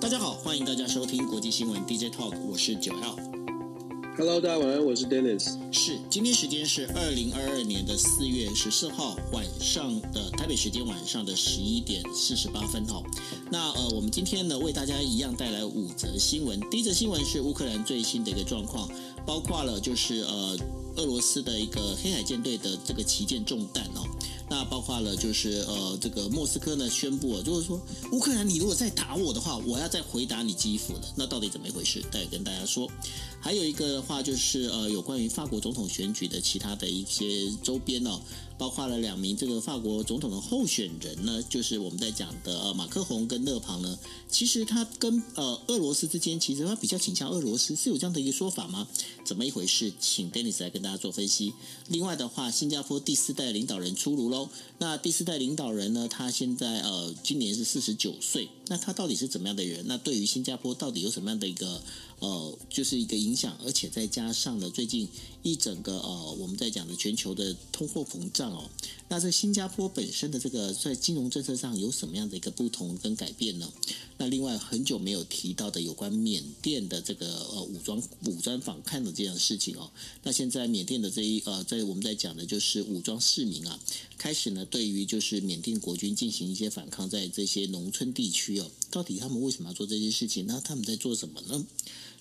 大家好，欢迎大家收听国际新闻 DJ Talk，我是九 L。Hello，大家晚安，我是 Dennis。是，今天时间是二零二二年的四月十四号晚上的台北时间晚上的十一点四十八分哈。那呃，我们今天呢为大家一样带来五则新闻。第一则新闻是乌克兰最新的一个状况，包括了就是呃俄罗斯的一个黑海舰队的这个旗舰中弹哦。包括了就是呃，这个莫斯科呢宣布了，就是说乌克兰你如果再打我的话，我要再回答你基辅了。那到底怎么一回事？待会跟大家说。还有一个的话就是呃，有关于法国总统选举的其他的一些周边哦。包括了两名这个法国总统的候选人呢，就是我们在讲的呃马克宏跟勒庞呢，其实他跟呃俄罗斯之间其实他比较倾向俄罗斯，是有这样的一个说法吗？怎么一回事？请 Dennis 来跟大家做分析。另外的话，新加坡第四代领导人出炉喽。那第四代领导人呢，他现在呃今年是四十九岁，那他到底是怎么样的人？那对于新加坡到底有什么样的一个呃就是一个影响？而且再加上了最近一整个呃我们在讲的全球的通货膨胀。哦，那在新加坡本身的这个在金融政策上有什么样的一个不同跟改变呢？那另外很久没有提到的有关缅甸的这个呃武装武装反抗的这样事情哦，那现在缅甸的这一呃在我们在讲的就是武装市民啊，开始呢对于就是缅甸国军进行一些反抗，在这些农村地区哦，到底他们为什么要做这些事情？那他们在做什么呢？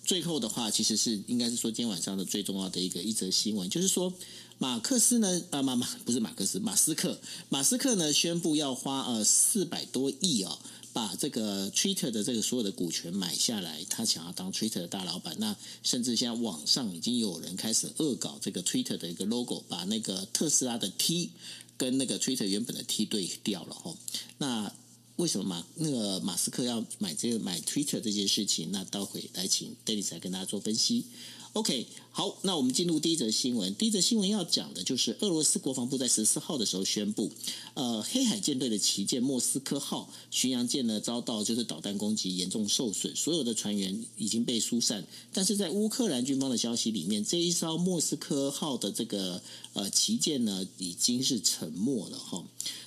最后的话，其实是应该是说今天晚上的最重要的一个一则新闻，就是说马克思呢，啊马马不是马克思，马斯克，马斯克呢宣布要花呃四百多亿、哦，把这个 Twitter 的这个所有的股权买下来，他想要当 Twitter 的大老板。那甚至现在网上已经有人开始恶搞这个 Twitter 的一个 logo，把那个特斯拉的 T 跟那个 Twitter 原本的 T 对调了哈。那为什么马那个马斯克要买这个买 Twitter 这件事情？那待会来请 Dennis 来跟大家做分析。OK，好，那我们进入第一则新闻。第一则新闻要讲的就是俄罗斯国防部在十四号的时候宣布，呃，黑海舰队的旗舰莫斯科号巡洋舰呢遭到就是导弹攻击，严重受损，所有的船员已经被疏散。但是在乌克兰军方的消息里面，这一艘莫斯科号的这个呃旗舰呢已经是沉没了哈。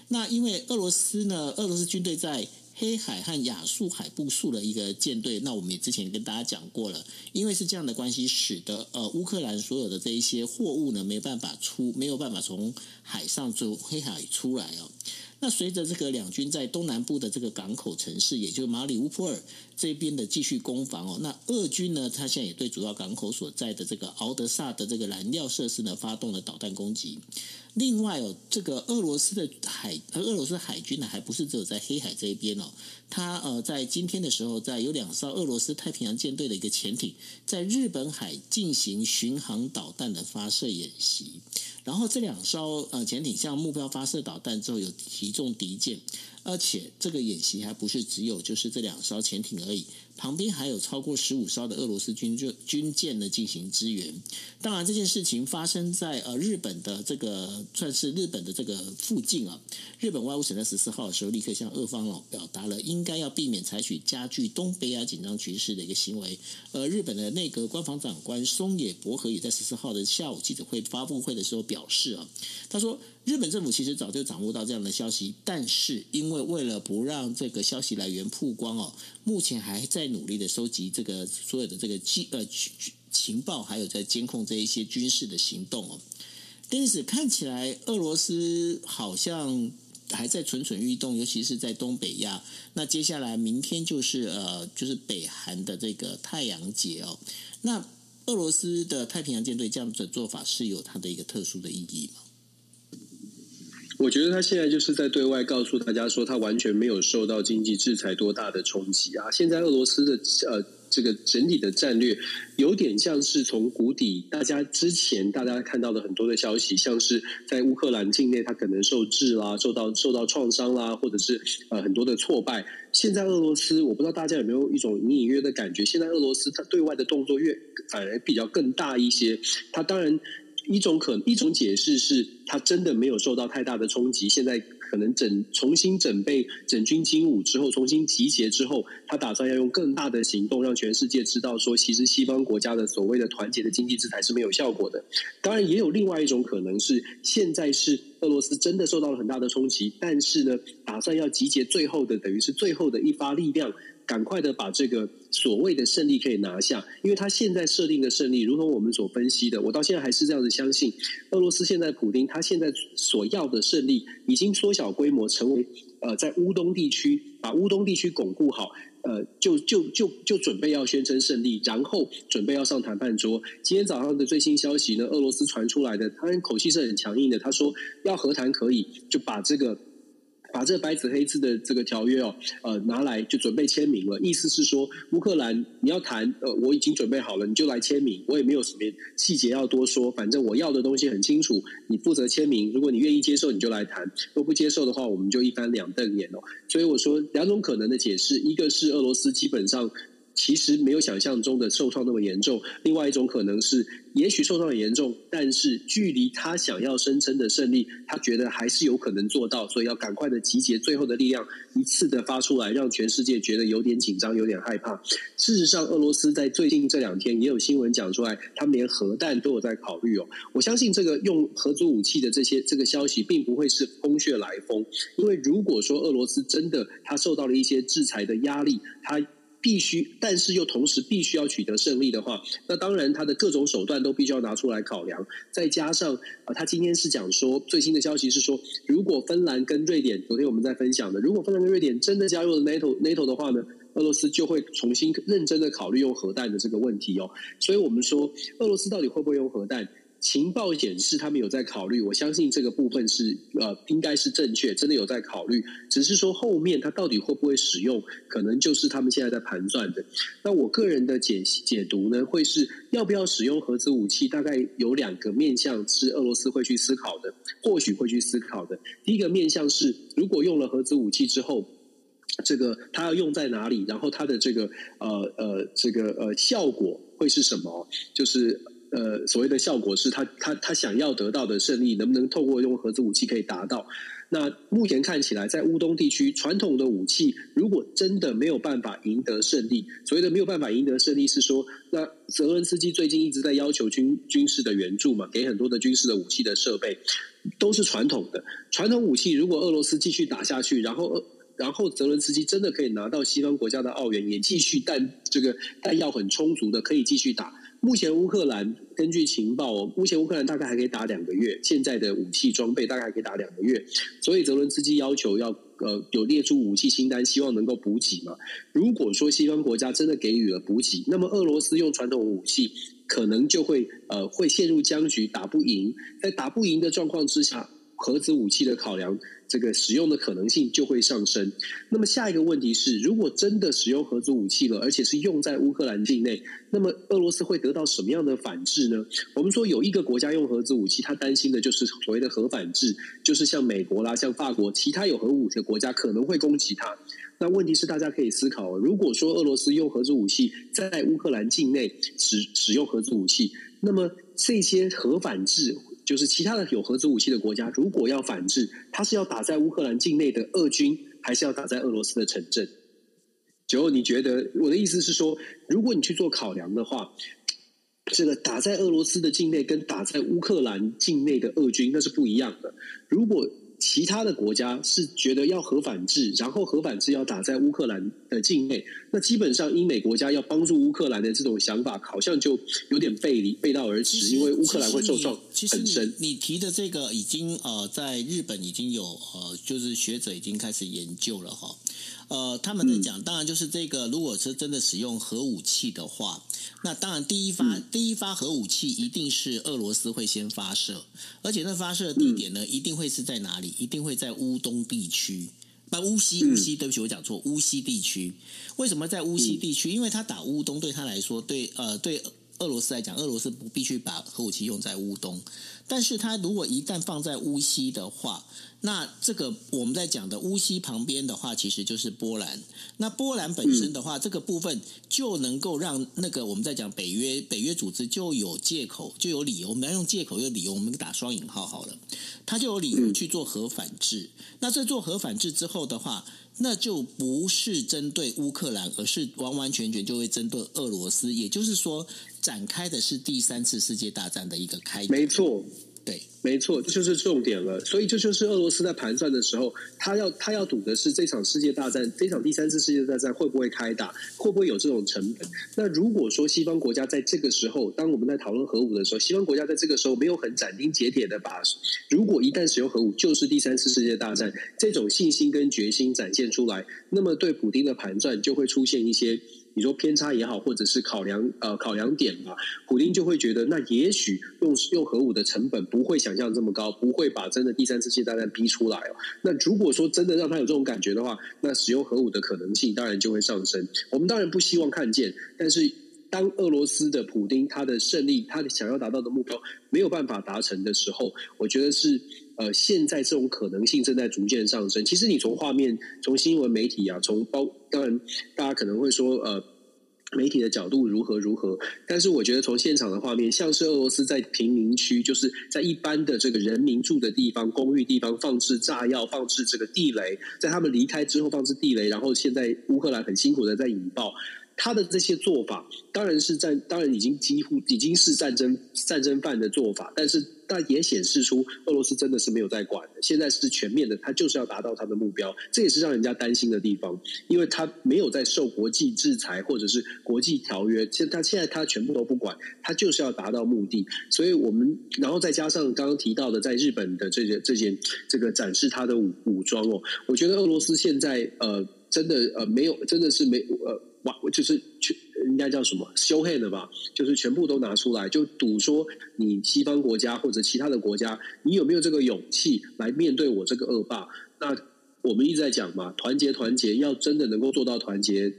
那因为俄罗斯呢，俄罗斯军队在黑海和亚速海部署了一个舰队，那我们也之前跟大家讲过了，因为是这样的关系，使得呃乌克兰所有的这一些货物呢没办法出，没有办法从海上就黑海出来哦。那随着这个两军在东南部的这个港口城市，也就是马里乌波尔这边的继续攻防哦，那俄军呢，他现在也对主要港口所在的这个敖德萨的这个燃料设施呢发动了导弹攻击。另外哦，这个俄罗斯的海，俄罗斯海军呢，还不是只有在黑海这一边哦，他呃在今天的时候，在有两艘俄罗斯太平洋舰队的一个潜艇在日本海进行巡航导弹的发射演习。然后这两艘呃潜艇向目标发射导弹之后，有击中敌舰，而且这个演习还不是只有就是这两艘潜艇而已。旁边还有超过十五艘的俄罗斯军舰军舰呢进行支援。当然，这件事情发生在呃日本的这个算是日本的这个附近啊。日本外务省在十四号的时候立刻向俄方哦表达了应该要避免采取加剧东北亚紧张局势的一个行为。而日本的内阁官房长官松野博和也在十四号的下午记者会发布会的时候表示啊，他说日本政府其实早就掌握到这样的消息，但是因为为了不让这个消息来源曝光哦，目前还在。努力的收集这个所有的这个情呃情情报，还有在监控这一些军事的行动哦。但是看起来俄罗斯好像还在蠢蠢欲动，尤其是在东北亚。那接下来明天就是呃就是北韩的这个太阳节哦。那俄罗斯的太平洋舰队这样子的做法是有它的一个特殊的意义吗？我觉得他现在就是在对外告诉大家说，他完全没有受到经济制裁多大的冲击啊！现在俄罗斯的呃这个整体的战略有点像是从谷底，大家之前大家看到的很多的消息，像是在乌克兰境内，他可能受制啦，受到受到创伤啦，或者是呃很多的挫败。现在俄罗斯，我不知道大家有没有一种隐隐约的感觉，现在俄罗斯他对外的动作越反而比较更大一些。他当然。一种可一种解释是，他真的没有受到太大的冲击。现在可能整重新整备、整军经武之后，重新集结之后，他打算要用更大的行动，让全世界知道说，其实西方国家的所谓的团结的经济制裁是没有效果的。当然，也有另外一种可能是，现在是俄罗斯真的受到了很大的冲击，但是呢，打算要集结最后的，等于是最后的一发力量，赶快的把这个所谓的胜利可以拿下。因为他现在设定的胜利，如同我们所分析的，我到现在还是这样子相信，俄罗斯现在普丁他现在所要的胜利，已经缩小规模，成为呃在乌东地区把乌东地区巩固好。呃，就就就就准备要宣称胜利，然后准备要上谈判桌。今天早上的最新消息呢，俄罗斯传出来的，他口气是很强硬的，他说要和谈可以，就把这个。把这白纸黑字的这个条约哦，呃，拿来就准备签名了。意思是说，乌克兰你要谈，呃，我已经准备好了，你就来签名。我也没有什么细节要多说，反正我要的东西很清楚，你负责签名。如果你愿意接受，你就来谈；若不接受的话，我们就一翻两瞪眼哦。所以我说两种可能的解释，一个是俄罗斯基本上。其实没有想象中的受创那么严重。另外一种可能是，也许受创很严重，但是距离他想要声称的胜利，他觉得还是有可能做到，所以要赶快的集结最后的力量，一次的发出来，让全世界觉得有点紧张，有点害怕。事实上，俄罗斯在最近这两天也有新闻讲出来，他们连核弹都有在考虑哦。我相信这个用核子武器的这些这个消息，并不会是空穴来风，因为如果说俄罗斯真的他受到了一些制裁的压力，他。必须，但是又同时必须要取得胜利的话，那当然他的各种手段都必须要拿出来考量。再加上啊，他今天是讲说最新的消息是说，如果芬兰跟瑞典，昨天我们在分享的，如果芬兰跟瑞典真的加入了 NATO NATO 的话呢，俄罗斯就会重新认真的考虑用核弹的这个问题哦。所以我们说，俄罗斯到底会不会用核弹？情报显示，他们有在考虑。我相信这个部分是呃，应该是正确，真的有在考虑。只是说后面他到底会不会使用，可能就是他们现在在盘算的。那我个人的解解读呢，会是要不要使用核子武器？大概有两个面向是俄罗斯会去思考的，或许会去思考的。第一个面向是，如果用了核子武器之后，这个它要用在哪里？然后它的这个呃呃这个呃效果会是什么？就是。呃，所谓的效果是他他他想要得到的胜利，能不能透过用核子武器可以达到？那目前看起来，在乌东地区，传统的武器如果真的没有办法赢得胜利，所谓的没有办法赢得胜利，是说，那泽伦斯基最近一直在要求军军事的援助嘛，给很多的军事的武器的设备，都是传统的传统武器。如果俄罗斯继续打下去，然后然后泽伦斯基真的可以拿到西方国家的澳元，也继续弹这个弹药很充足的，可以继续打。目前乌克兰根据情报，目前乌克兰大概还可以打两个月，现在的武器装备大概还可以打两个月，所以泽伦斯基要求要呃有列出武器清单，希望能够补给嘛。如果说西方国家真的给予了补给，那么俄罗斯用传统武器可能就会呃会陷入僵局，打不赢。在打不赢的状况之下，核子武器的考量。这个使用的可能性就会上升。那么下一个问题是，如果真的使用核子武器了，而且是用在乌克兰境内，那么俄罗斯会得到什么样的反制呢？我们说有一个国家用核子武器，他担心的就是所谓的核反制，就是像美国啦、像法国，其他有核武器的国家可能会攻击他。那问题是，大家可以思考，如果说俄罗斯用核子武器在乌克兰境内使使用核子武器，那么这些核反制。就是其他的有核子武器的国家，如果要反制，他是要打在乌克兰境内的俄军，还是要打在俄罗斯的城镇？九，你觉得我的意思是说，如果你去做考量的话，这个打在俄罗斯的境内跟打在乌克兰境内的俄军那是不一样的。如果其他的国家是觉得要核反制，然后核反制要打在乌克兰的境内，那基本上英美国家要帮助乌克兰的这种想法，好像就有点背离背道而驰，因为乌克兰会受创很深。你提的这个已经呃，在日本已经有呃，就是学者已经开始研究了哈。呃，他们在讲，当然就是这个，如果是真的使用核武器的话，那当然第一发、嗯、第一发核武器一定是俄罗斯会先发射，而且那发射的地点呢，一定会是在哪里？一定会在乌东地区，不乌西乌西，对不起，我讲错，乌西地区。为什么在乌西地区？因为他打乌东对他来说，对呃对俄罗斯来讲，俄罗斯不必须把核武器用在乌东，但是他如果一旦放在乌西的话。那这个我们在讲的乌西旁边的话，其实就是波兰。那波兰本身的话，这个部分就能够让那个我们在讲北约北约组织就有借口，就有理由。我们要用借口有理由，我们打双引号好了，他就有理由去做核反制。那这做核反制之后的话，那就不是针对乌克兰，而是完完全全就会针对俄罗斯。也就是说，展开的是第三次世界大战的一个开始。没错。对，没错，这就是重点了。所以这就是俄罗斯在盘算的时候，他要他要赌的是这场世界大战，这场第三次世界大战会不会开打，会不会有这种成本？那如果说西方国家在这个时候，当我们在讨论核武的时候，西方国家在这个时候没有很斩钉截铁的把，如果一旦使用核武就是第三次世界大战这种信心跟决心展现出来，那么对普丁的盘算就会出现一些。你说偏差也好，或者是考量呃考量点吧，普丁就会觉得，那也许用用核武的成本不会想象这么高，不会把真的第三次世界大战逼出来哦。那如果说真的让他有这种感觉的话，那使用核武的可能性当然就会上升。我们当然不希望看见，但是当俄罗斯的普丁他的胜利，他的想要达到的目标没有办法达成的时候，我觉得是。呃，现在这种可能性正在逐渐上升。其实你从画面、从新闻媒体啊，从包，当然大家可能会说，呃，媒体的角度如何如何。但是我觉得从现场的画面，像是俄罗斯在贫民区，就是在一般的这个人民住的地方、公寓地方放置炸药、放置这个地雷，在他们离开之后放置地雷，然后现在乌克兰很辛苦的在引爆。他的这些做法当然是战，当然已经几乎已经是战争战争犯的做法，但是但也显示出俄罗斯真的是没有在管的，现在是全面的，他就是要达到他的目标，这也是让人家担心的地方，因为他没有在受国际制裁或者是国际条约，现他现在他全部都不管，他就是要达到目的，所以我们然后再加上刚刚提到的在日本的这件这件这个展示他的武武装哦，我觉得俄罗斯现在呃真的呃没有真的是没呃。哇，就是全应该叫什么 show hand 吧？就是全部都拿出来，就赌说你西方国家或者其他的国家，你有没有这个勇气来面对我这个恶霸？那我们一直在讲嘛，团结团结，要真的能够做到团结，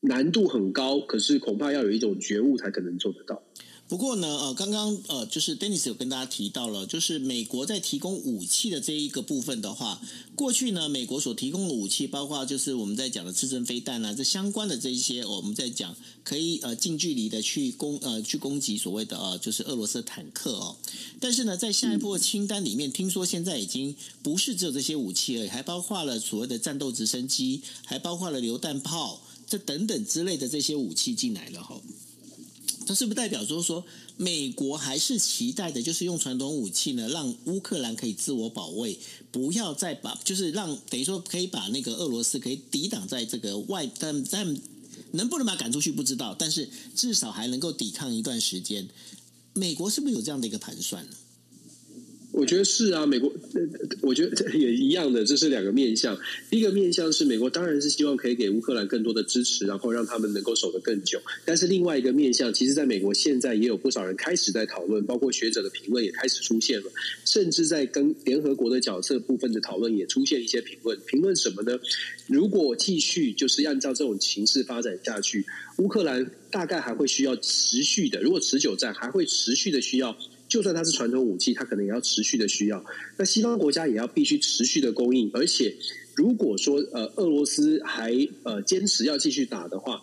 难度很高，可是恐怕要有一种觉悟才可能做得到。不过呢，呃，刚刚呃，就是 Dennis 有跟大家提到了，就是美国在提供武器的这一个部分的话，过去呢，美国所提供的武器，包括就是我们在讲的刺针飞弹啊，这相关的这一些，我们在讲可以呃近距离的去攻呃去攻击所谓的呃就是俄罗斯的坦克哦。但是呢，在下一步的清单里面，听说现在已经不是只有这些武器而已，还包括了所谓的战斗直升机，还包括了榴弹炮这等等之类的这些武器进来了哈。它是不代表说说，美国还是期待的，就是用传统武器呢，让乌克兰可以自我保卫，不要再把，就是让等于说可以把那个俄罗斯可以抵挡在这个外，但但能不能把赶出去不知道，但是至少还能够抵抗一段时间。美国是不是有这样的一个盘算呢？我觉得是啊，美国，我觉得也一样的，这是两个面向。第一个面向是美国当然是希望可以给乌克兰更多的支持，然后让他们能够守得更久。但是另外一个面向，其实在美国现在也有不少人开始在讨论，包括学者的评论也开始出现了，甚至在跟联合国的角色部分的讨论也出现一些评论。评论什么呢？如果继续就是按照这种形势发展下去，乌克兰大概还会需要持续的，如果持久战还会持续的需要。就算它是传统武器，它可能也要持续的需要。那西方国家也要必须持续的供应。而且，如果说呃俄罗斯还呃坚持要继续打的话，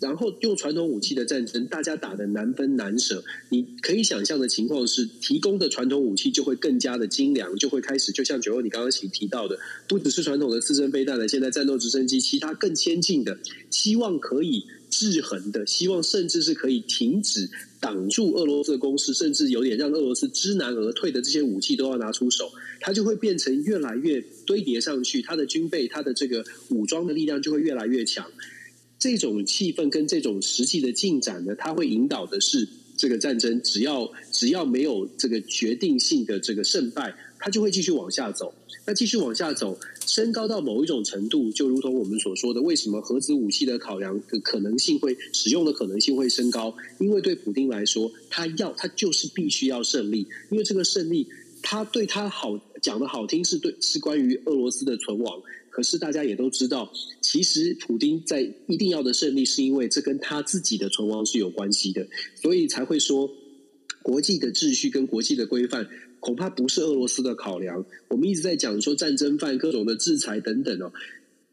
然后用传统武器的战争，大家打得难分难舍。你可以想象的情况是，提供的传统武器就会更加的精良，就会开始就像九欧你刚刚提提到的，不只是传统的刺针飞弹了，现在战斗直升机，其他更先进的，希望可以。制衡的希望，甚至是可以停止挡住俄罗斯的攻势，甚至有点让俄罗斯知难而退的这些武器都要拿出手，它就会变成越来越堆叠上去，它的军备、它的这个武装的力量就会越来越强。这种气氛跟这种实际的进展呢，它会引导的是这个战争，只要只要没有这个决定性的这个胜败，它就会继续往下走。那继续往下走，升高到某一种程度，就如同我们所说的，为什么核子武器的考量的可能性会使用的可能性会升高？因为对普丁来说，他要他就是必须要胜利，因为这个胜利，他对他好讲的好听是对是关于俄罗斯的存亡，可是大家也都知道，其实普丁在一定要的胜利，是因为这跟他自己的存亡是有关系的，所以才会说国际的秩序跟国际的规范。恐怕不是俄罗斯的考量。我们一直在讲说战争犯、各种的制裁等等哦，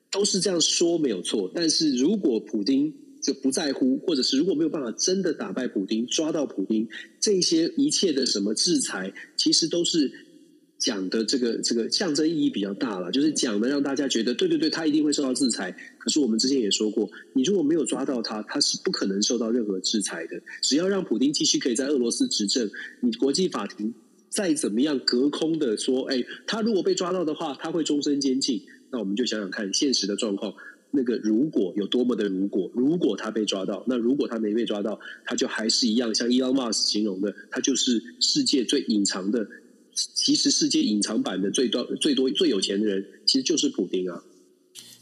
都是这样说没有错。但是如果普丁就不在乎，或者是如果没有办法真的打败普丁、抓到普丁，这些一切的什么制裁，其实都是讲的这个这个象征意义比较大了，就是讲的让大家觉得对对对，他一定会受到制裁。可是我们之前也说过，你如果没有抓到他，他是不可能受到任何制裁的。只要让普丁继续可以在俄罗斯执政，你国际法庭。再怎么样隔空的说，哎，他如果被抓到的话，他会终身监禁。那我们就想想看，现实的状况，那个如果有多么的如果，如果他被抓到，那如果他没被抓到，他就还是一样，像伊隆马斯形容的，他就是世界最隐藏的，其实世界隐藏版的最多最多最有钱的人，其实就是普丁啊。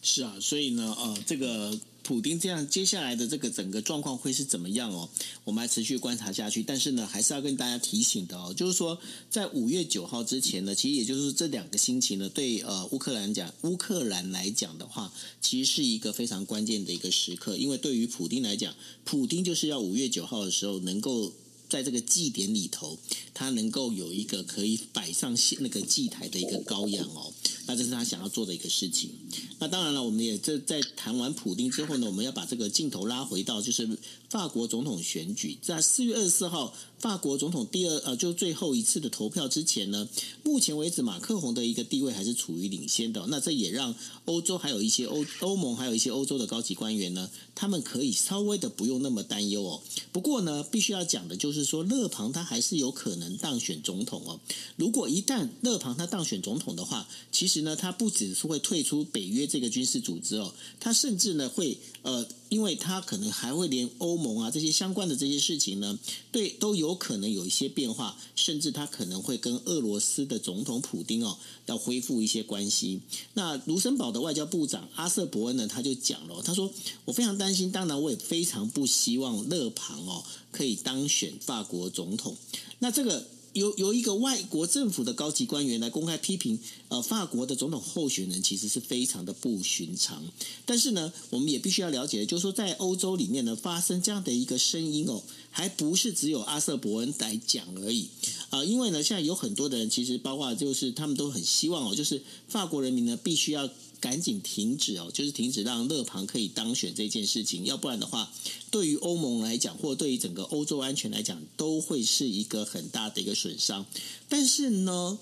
是啊，所以呢，呃，这个。普丁这样接下来的这个整个状况会是怎么样哦？我们还持续观察下去。但是呢，还是要跟大家提醒的哦，就是说在五月九号之前呢，其实也就是这两个星期呢，对呃乌克兰讲乌克兰来讲的话，其实是一个非常关键的一个时刻，因为对于普丁来讲，普丁就是要五月九号的时候能够在这个祭典里头，他能够有一个可以摆上那个祭台的一个羔羊哦。那这是他想要做的一个事情。那当然了，我们也这在谈完普丁之后呢，我们要把这个镜头拉回到就是法国总统选举，在四月二十四号法国总统第二呃就最后一次的投票之前呢，目前为止马克宏的一个地位还是处于领先的。那这也让欧洲还有一些欧欧盟还有一些欧洲的高级官员呢，他们可以稍微的不用那么担忧哦。不过呢，必须要讲的就是说，勒庞他还是有可能当选总统哦。如果一旦勒庞他当选总统的话，其实呢，他不只是会退出北约这个军事组织哦，他甚至呢会呃，因为他可能还会连欧盟啊这些相关的这些事情呢，对都有可能有一些变化，甚至他可能会跟俄罗斯的总统普丁哦要恢复一些关系。那卢森堡的外交部长阿瑟伯恩呢，他就讲了，他说我非常担心，当然我也非常不希望勒庞哦可以当选法国总统。那这个。由由一个外国政府的高级官员来公开批评，呃，法国的总统候选人其实是非常的不寻常。但是呢，我们也必须要了解，就是说在欧洲里面呢，发生这样的一个声音哦，还不是只有阿瑟伯恩来讲而已啊，因为呢，现在有很多的人，其实包括就是他们都很希望哦，就是法国人民呢必须要。赶紧停止哦，就是停止让勒庞可以当选这件事情，要不然的话，对于欧盟来讲，或对于整个欧洲安全来讲，都会是一个很大的一个损伤。但是呢，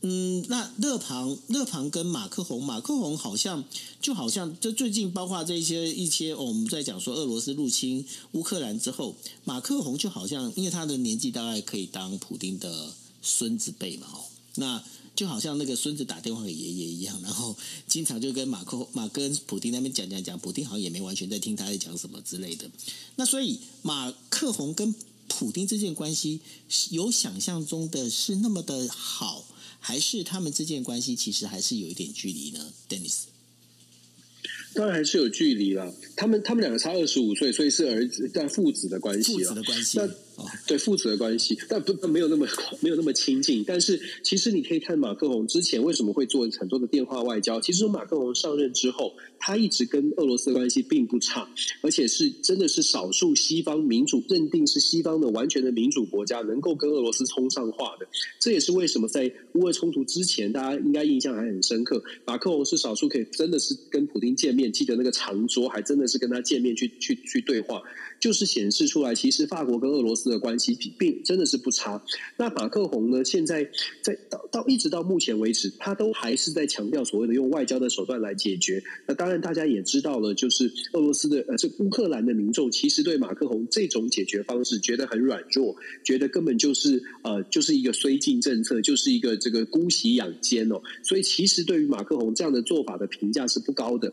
嗯，那勒庞勒庞跟马克宏，马克宏好像就好像就最近包括这些一些，我们在讲说俄罗斯入侵乌克兰之后，马克宏就好像因为他的年纪大概可以当普丁的孙子辈嘛，哦，那。就好像那个孙子打电话给爷爷一样，然后经常就跟马克马跟普丁那边讲讲讲，普丁好像也没完全在听他在讲什么之类的。那所以马克宏跟普丁之间关系有想象中的是那么的好，还是他们之间关系其实还是有一点距离呢？Dennis。当然还是有距离了。他们他们两个差二十五岁，所以是儿子但父子的关系。父子的关系。那对父子的关系，但不没有那么没有那么亲近。但是其实你可以看马克龙之前为什么会做很多的电话外交。其实马克龙上任之后，他一直跟俄罗斯的关系并不差，而且是真的是少数西方民主认定是西方的完全的民主国家能够跟俄罗斯通上话的。这也是为什么在乌俄冲突之前，大家应该印象还很深刻。马克龙是少数可以真的是跟普丁见面，记得那个长桌，还真的是跟他见面去去去对话。就是显示出来，其实法国跟俄罗斯的关系并真的是不差。那马克宏呢？现在在到到一直到目前为止，他都还是在强调所谓的用外交的手段来解决。那当然，大家也知道了，就是俄罗斯的呃，这乌克兰的民众其实对马克宏这种解决方式觉得很软弱，觉得根本就是呃，就是一个绥靖政策，就是一个这个姑息养奸哦。所以，其实对于马克宏这样的做法的评价是不高的，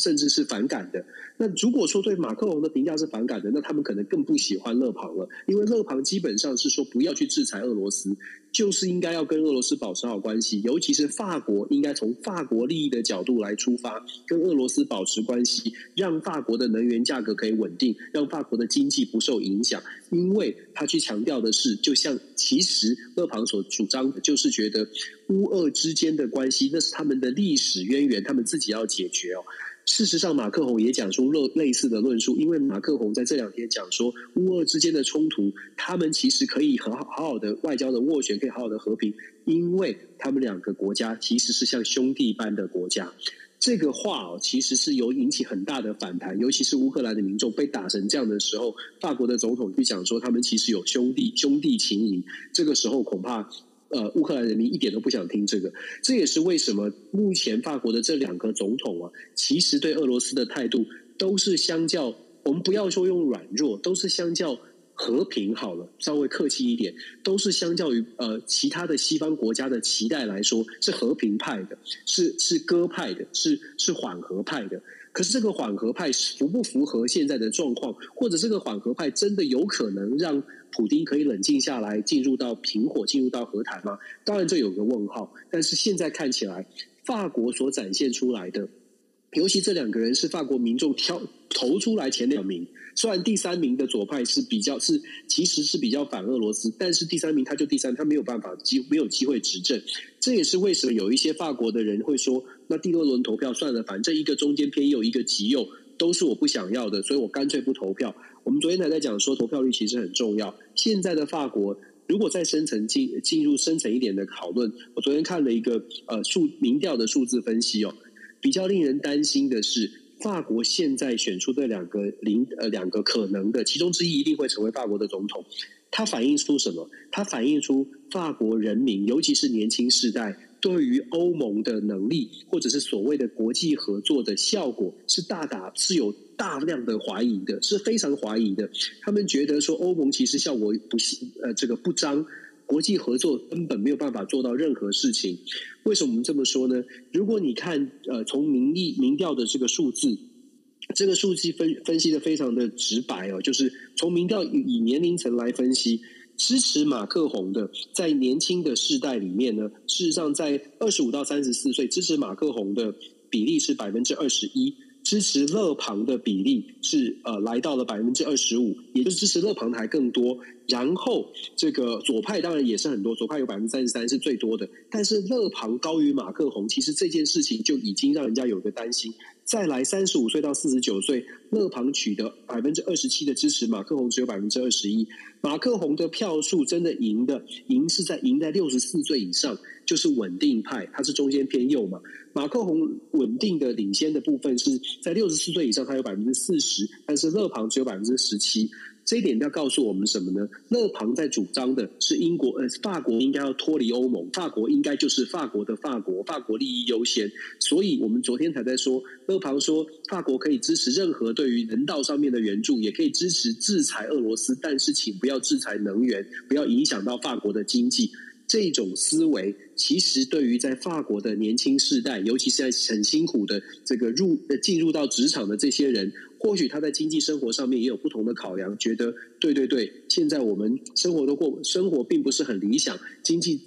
甚至是反感的。那如果说对马克龙的评价是反感的，那他们可能更不喜欢勒庞了，因为勒庞基本上是说不要去制裁俄罗斯，就是应该要跟俄罗斯保持好关系，尤其是法国应该从法国利益的角度来出发，跟俄罗斯保持关系，让法国的能源价格可以稳定，让法国的经济不受影响。因为他去强调的是，就像其实勒庞所主张的，就是觉得乌俄之间的关系那是他们的历史渊源，他们自己要解决哦。事实上，马克宏也讲出类类似的论述，因为马克宏在这两天讲说，乌俄之间的冲突，他们其实可以很好好好的外交的斡旋，可以好好的和平，因为他们两个国家其实是像兄弟般的国家。这个话哦，其实是有引起很大的反弹，尤其是乌克兰的民众被打成这样的时候，法国的总统去讲说他们其实有兄弟兄弟情谊，这个时候恐怕。呃，乌克兰人民一点都不想听这个，这也是为什么目前法国的这两个总统啊，其实对俄罗斯的态度都是相较，我们不要说用软弱，都是相较和平好了，稍微客气一点，都是相较于呃其他的西方国家的期待来说，是和平派的，是是鸽派的，是是缓和派的。可是这个缓和派符不符合现在的状况，或者这个缓和派真的有可能让普丁可以冷静下来，进入到平火，进入到和谈吗？当然这有个问号。但是现在看起来，法国所展现出来的。尤其这两个人是法国民众挑投出来前两名，虽然第三名的左派是比较是其实是比较反俄罗斯，但是第三名他就第三，他没有办法机没有机会执政。这也是为什么有一些法国的人会说，那第二轮投票算了，反正一个中间偏右，一个极右，都是我不想要的，所以我干脆不投票。我们昨天还在讲说投票率其实很重要。现在的法国如果再深层进进入深层一点的讨论，我昨天看了一个呃数民调的数字分析哦。比较令人担心的是，法国现在选出的两个零呃两个可能的，其中之一一定会成为法国的总统。它反映出什么？它反映出法国人民，尤其是年轻世代，对于欧盟的能力，或者是所谓的国际合作的效果，是大大是有大量的怀疑的，是非常怀疑的。他们觉得说，欧盟其实效果不呃这个不彰。国际合作根本没有办法做到任何事情，为什么我们这么说呢？如果你看呃从民意民调的这个数字，这个数据分分析的非常的直白哦，就是从民调以年龄层来分析，支持马克宏的在年轻的世代里面呢，事实上在二十五到三十四岁支持马克宏的比例是百分之二十一。支持勒庞的比例是呃来到了百分之二十五，也就是支持勒庞的还更多。然后这个左派当然也是很多，左派有百分之三十三是最多的。但是勒庞高于马克宏，其实这件事情就已经让人家有个担心。再来三十五岁到四十九岁，勒庞取得百分之二十七的支持，马克宏只有百分之二十一。马克宏的票数真的赢的赢是在赢在六十四岁以上，就是稳定派，他是中间偏右嘛。马克宏稳定的领先的部分是在六十四岁以上，他有百分之四十，但是勒庞只有百分之十七。这一点要告诉我们什么呢？勒庞在主张的是英国呃法国应该要脱离欧盟，法国应该就是法国的法国，法国利益优先。所以我们昨天才在说，勒庞说法国可以支持任何对于人道上面的援助，也可以支持制裁俄罗斯，但是请不要制裁能源，不要影响到法国的经济。这种思维其实对于在法国的年轻世代，尤其是在很辛苦的这个入进入到职场的这些人，或许他在经济生活上面也有不同的考量，觉得对对对，现在我们生活的过生活并不是很理想，经济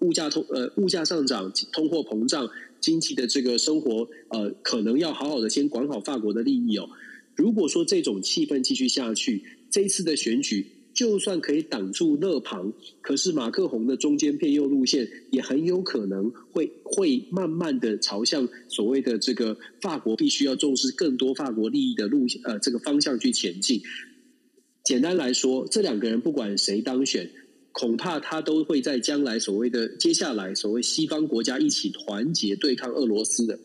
物价通呃物价上涨，通货膨胀，经济的这个生活呃可能要好好的先管好法国的利益哦。如果说这种气氛继续下去，这一次的选举。就算可以挡住勒庞，可是马克宏的中间偏右路线也很有可能会会慢慢的朝向所谓的这个法国必须要重视更多法国利益的路呃这个方向去前进。简单来说，这两个人不管谁当选，恐怕他都会在将来所谓的接下来所谓西方国家一起团结对抗俄罗斯的，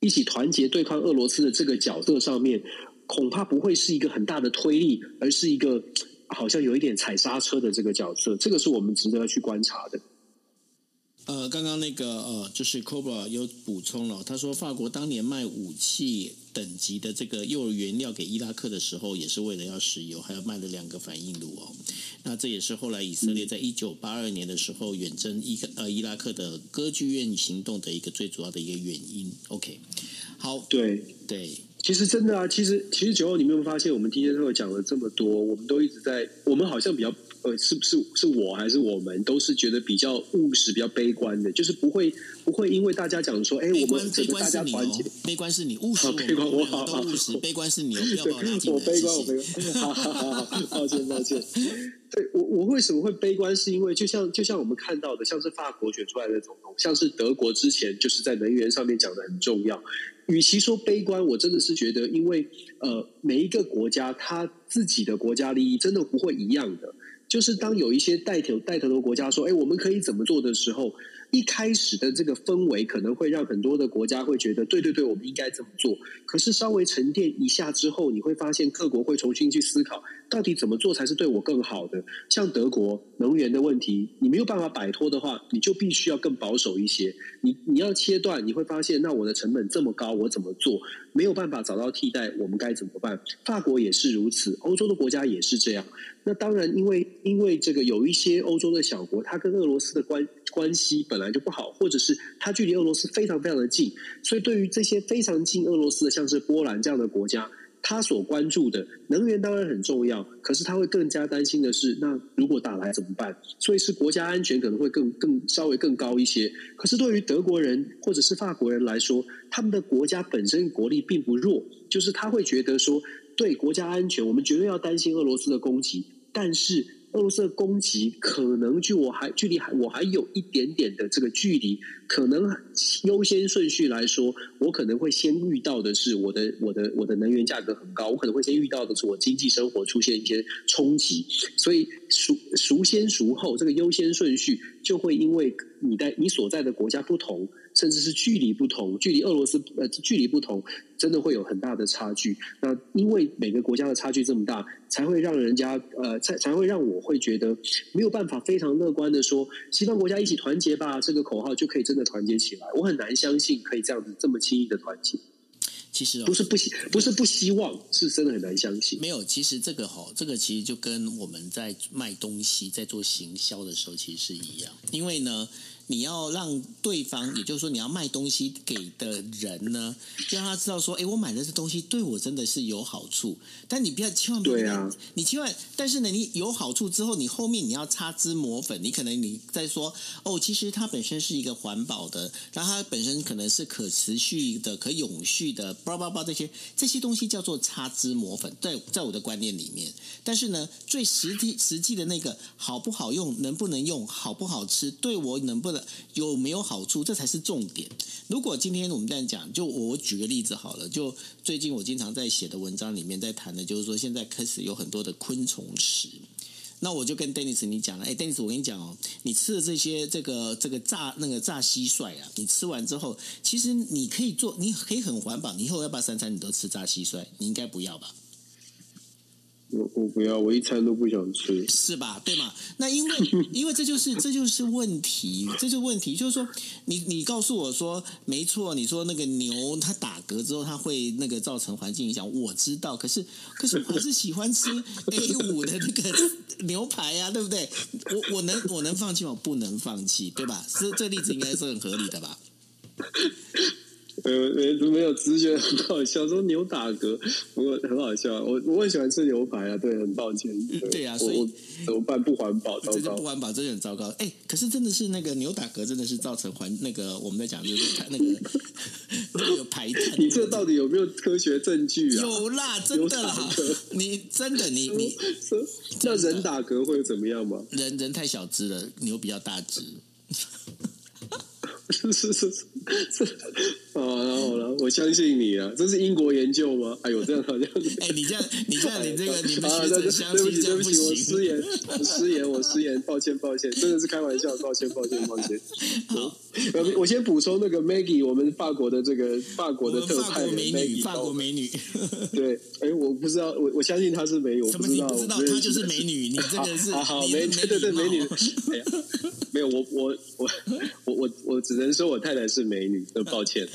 一起团结对抗俄罗斯的这个角色上面。恐怕不会是一个很大的推力，而是一个 好像有一点踩刹车的这个角色，这个是我们值得去观察的。呃，刚刚那个呃，就是 Cobra 有补充了，他说法国当年卖武器等级的这个幼儿原料给伊拉克的时候，也是为了要石油，还要卖了两个反应炉哦。那这也是后来以色列在一九八二年的时候远征伊呃伊拉克的歌剧院行动的一个最主要的一个原因。OK，好，对对。其实真的啊，其实其实九号，你没有发现我们今天都有讲了这么多，我们都一直在，我们好像比较呃，是不是是我还是我们都是觉得比较务实、比较悲观的，就是不会不会因为大家讲说，哎，我们整个大家团结，悲观是你务实，悲观我好好务实，悲观是你，不要我悲观，我悲观，好好好好，抱歉抱歉。对我我为什么会悲观？是因为就像就像我们看到的，像是法国选出来的总统，像是德国之前就是在能源上面讲的很重要。与其说悲观，我真的是觉得，因为呃，每一个国家他自己的国家利益真的不会一样的。就是当有一些带头带头的国家说：“哎，我们可以怎么做的时候，一开始的这个氛围可能会让很多的国家会觉得，对对对，我们应该这么做。可是稍微沉淀一下之后，你会发现各国会重新去思考。”到底怎么做才是对我更好的？像德国能源的问题，你没有办法摆脱的话，你就必须要更保守一些。你你要切断，你会发现，那我的成本这么高，我怎么做？没有办法找到替代，我们该怎么办？法国也是如此，欧洲的国家也是这样。那当然，因为因为这个有一些欧洲的小国，它跟俄罗斯的关关系本来就不好，或者是它距离俄罗斯非常非常的近，所以对于这些非常近俄罗斯的，像是波兰这样的国家。他所关注的能源当然很重要，可是他会更加担心的是，那如果打来怎么办？所以是国家安全可能会更更稍微更高一些。可是对于德国人或者是法国人来说，他们的国家本身国力并不弱，就是他会觉得说，对国家安全，我们绝对要担心俄罗斯的攻击，但是。俄罗斯的攻击可能距我还距离还我还有一点点的这个距离，可能优先顺序来说，我可能会先遇到的是我的我的我的能源价格很高，我可能会先遇到的是我经济生活出现一些冲击，所以孰孰先孰后，这个优先顺序就会因为你在你所在的国家不同。甚至是距离不同，距离俄罗斯呃距离不同，真的会有很大的差距。那因为每个国家的差距这么大，才会让人家呃才才会让我会觉得没有办法非常乐观的说，西方国家一起团结吧，这个口号就可以真的团结起来。我很难相信可以这样子这么轻易的团结。其实、哦、不是不希不是不希望，是真的很难相信。没有，其实这个哈、哦，这个其实就跟我们在卖东西在做行销的时候其实是一样，因为呢。你要让对方，也就是说，你要卖东西给的人呢，让他知道说，哎，我买的这东西对我真的是有好处。但你不要千万不要，啊、你千万，但是呢，你有好处之后，你后面你要擦脂抹粉，你可能你在说，哦，其实它本身是一个环保的，然后它本身可能是可持续的、可永续的，叭叭叭这些这些东西叫做擦脂抹粉，在在我的观念里面。但是呢，最实际实际的那个好不好用，能不能用，好不好吃，对我能不能。有没有好处？这才是重点。如果今天我们这样讲，就我举个例子好了。就最近我经常在写的文章里面在谈的，就是说现在开始有很多的昆虫食。那我就跟 Dennis 你讲了，哎，Dennis，我跟你讲哦，你吃的这些这个这个炸那个炸蟋蟀啊，你吃完之后，其实你可以做，你可以很环保。你以后要不要三餐你都吃炸蟋蟀？你应该不要吧？我我不要，我一餐都不想吃，是吧？对吗？那因为 因为这就是这就是问题，这就是问题，就是说你你告诉我说没错，你说那个牛它打嗝之后它会那个造成环境影响，我知道，可是可是我还是喜欢吃 A 五的那个牛排啊，对不对？我我能我能放弃吗？我不能放弃，对吧？这这例子应该是很合理的吧？没有没没有，只是觉得很好笑。说牛打嗝，不过很好笑。我我很喜欢吃牛排啊，对，很抱歉。对，对啊，所以怎么办？不环保，这就不环保，真的很糟糕。哎，可是真的是那个牛打嗝，真的是造成环那个我们在讲就是那个 那个有排碳。你这到底有没有科学证据啊？有啦，真的啦。你真的你你 那人打嗝会怎么样吗？人人太小只了，牛比较大只。是是是是，好了好了，我相信你啊！这是英国研究吗？哎呦，这样好像…… 哎，你这样，你这样，你这个，你们学者 相信这样不行。我失言，我失言，我失言，抱歉抱歉，真的是开玩笑，抱歉抱歉抱歉。好，我先补充那个 Maggie，我们法国的这个法国的特派美女，法国美女。对，哎，我不知道，我我相信她是美女，我不知道，不知道她就是美女，你这个是好好美女，对对美女。没有，我我我我我我只能说我太太是美女，很抱歉。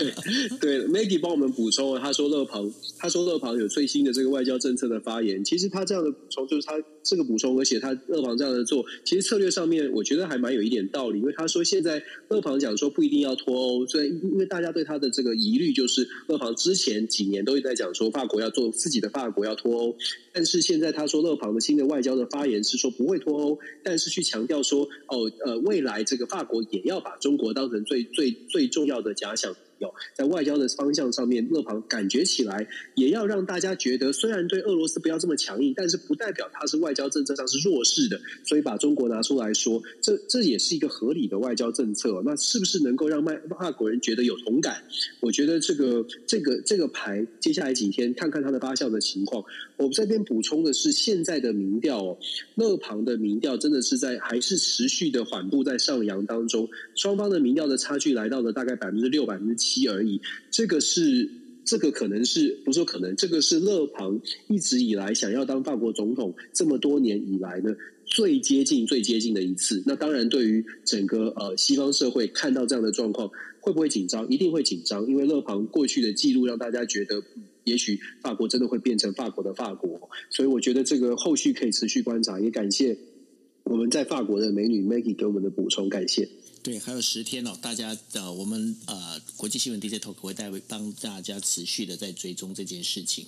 对，Maggie 帮我们补充了，他说乐庞，他说乐庞有最新的这个外交政策的发言。其实他这样的补充，就是他这个补充，而且他乐庞这样的做，其实策略上面我觉得还蛮有一点道理。因为他说现在乐庞讲说不一定要脱欧，所以因为大家对他的这个疑虑，就是乐庞之前几年都一直在讲说法国要做自己的法国要脱欧，但是现在他说乐庞的新的外交的发言是说不会脱欧，但是去强调说哦呃未来这个法国也要把中我当成最最最重要的假想。有在外交的方向上面，勒庞感觉起来也要让大家觉得，虽然对俄罗斯不要这么强硬，但是不代表他是外交政策上是弱势的。所以把中国拿出来说，这这也是一个合理的外交政策。那是不是能够让外法国人觉得有同感？我觉得这个这个这个牌，接下来几天看看它的发酵的情况。我们这边补充的是现在的民调哦，勒庞的民调真的是在还是持续的缓步在上扬当中，双方的民调的差距来到了大概百分之六百分之七而已，这个是这个可能是不是说可能，这个是勒庞一直以来想要当法国总统这么多年以来呢，最接近、最接近的一次。那当然，对于整个呃西方社会看到这样的状况，会不会紧张？一定会紧张，因为勒庞过去的记录让大家觉得，也许法国真的会变成法国的法国。所以我觉得这个后续可以持续观察。也感谢我们在法国的美女 Maggie 给我们的补充，感谢。对，还有十天哦，大家呃，我们呃，国际新闻 DJ Talk 会带帮大家持续的在追踪这件事情。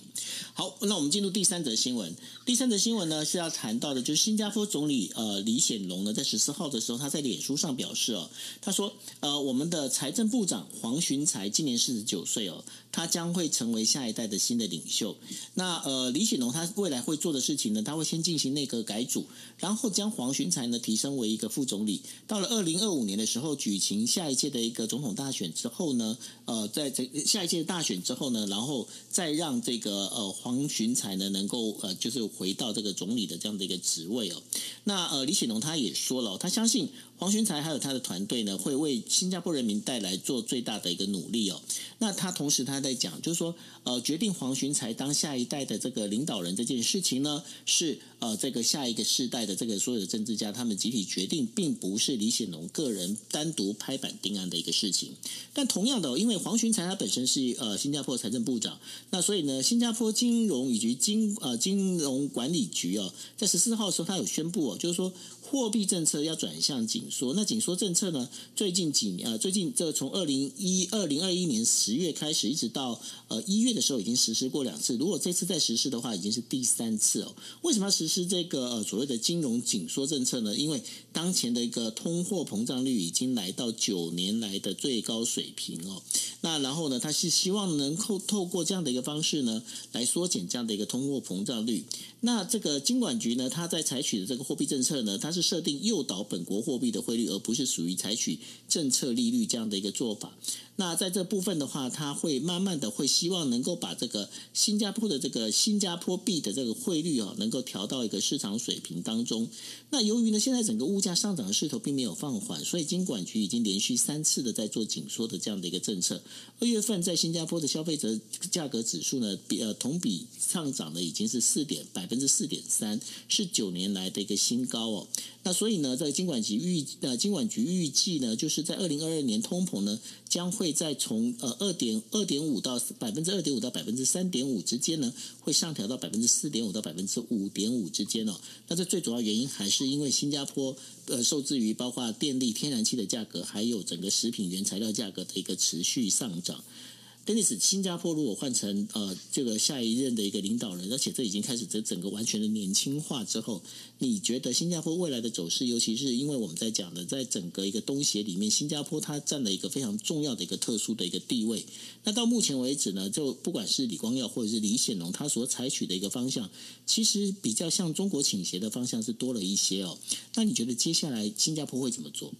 好，那我们进入第三则新闻。第三则新闻呢是要谈到的，就是新加坡总理呃李显龙呢，在十四号的时候，他在脸书上表示哦，他说呃，我们的财政部长黄循财今年四十九岁哦，他将会成为下一代的新的领袖。那呃，李显龙他未来会做的事情呢，他会先进行内阁改组，然后将黄循财呢提升为一个副总理。到了二零二五年的。时候举行下一届的一个总统大选之后呢，呃，在这下一届大选之后呢，然后再让这个呃黄循财呢能够呃就是回到这个总理的这样的一个职位哦。那呃李显龙他也说了，他相信。黄循财还有他的团队呢，会为新加坡人民带来做最大的一个努力哦。那他同时他在讲，就是说，呃，决定黄循财当下一代的这个领导人这件事情呢，是呃这个下一个世代的这个所有的政治家他们集体决定，并不是李显龙个人单独拍板定案的一个事情。但同样的，因为黄循财他本身是呃新加坡财政部长，那所以呢，新加坡金融以及金呃金融管理局哦，在十四号的时候，他有宣布哦，就是说。货币政策要转向紧缩，那紧缩政策呢？最近几年，呃，最近这从二零一二零二一年十月开始，一直到呃一月的时候，已经实施过两次。如果这次再实施的话，已经是第三次哦。为什么要实施这个呃所谓的金融紧缩政策呢？因为当前的一个通货膨胀率已经来到九年来的最高水平哦。那然后呢，他是希望能够透过这样的一个方式呢，来缩减这样的一个通货膨胀率。那这个金管局呢，它在采取的这个货币政策呢，它是设定诱导本国货币的汇率，而不是属于采取政策利率这样的一个做法。那在这部分的话，它会慢慢的会希望能够把这个新加坡的这个新加坡币的这个汇率啊，能够调到一个市场水平当中。那由于呢，现在整个物价上涨的势头并没有放缓，所以金管局已经连续三次的在做紧缩的这样的一个政策。二月份在新加坡的消费者价格指数呢，比呃同比上涨的已经是四点百分之四点三，是九年来的一个新高哦。那所以呢，这个金管局预呃金管局预计呢，就是在二零二二年通膨呢将会在从呃二点二点五到百分之二点五到百分之三点五之间呢，会上调到百分之四点五到百分之五点五之间哦。那这最主要原因还是因为新加坡呃受制于包括电力、天然气的价格，还有整个食品原材料价格的一个持续上涨。Denis，新加坡如果换成呃这个下一任的一个领导人，而且这已经开始这整个完全的年轻化之后，你觉得新加坡未来的走势，尤其是因为我们在讲的，在整个一个东协里面，新加坡它占了一个非常重要的一个特殊的一个地位。那到目前为止呢，就不管是李光耀或者是李显龙，他所采取的一个方向，其实比较向中国倾斜的方向是多了一些哦。那你觉得接下来新加坡会怎么做？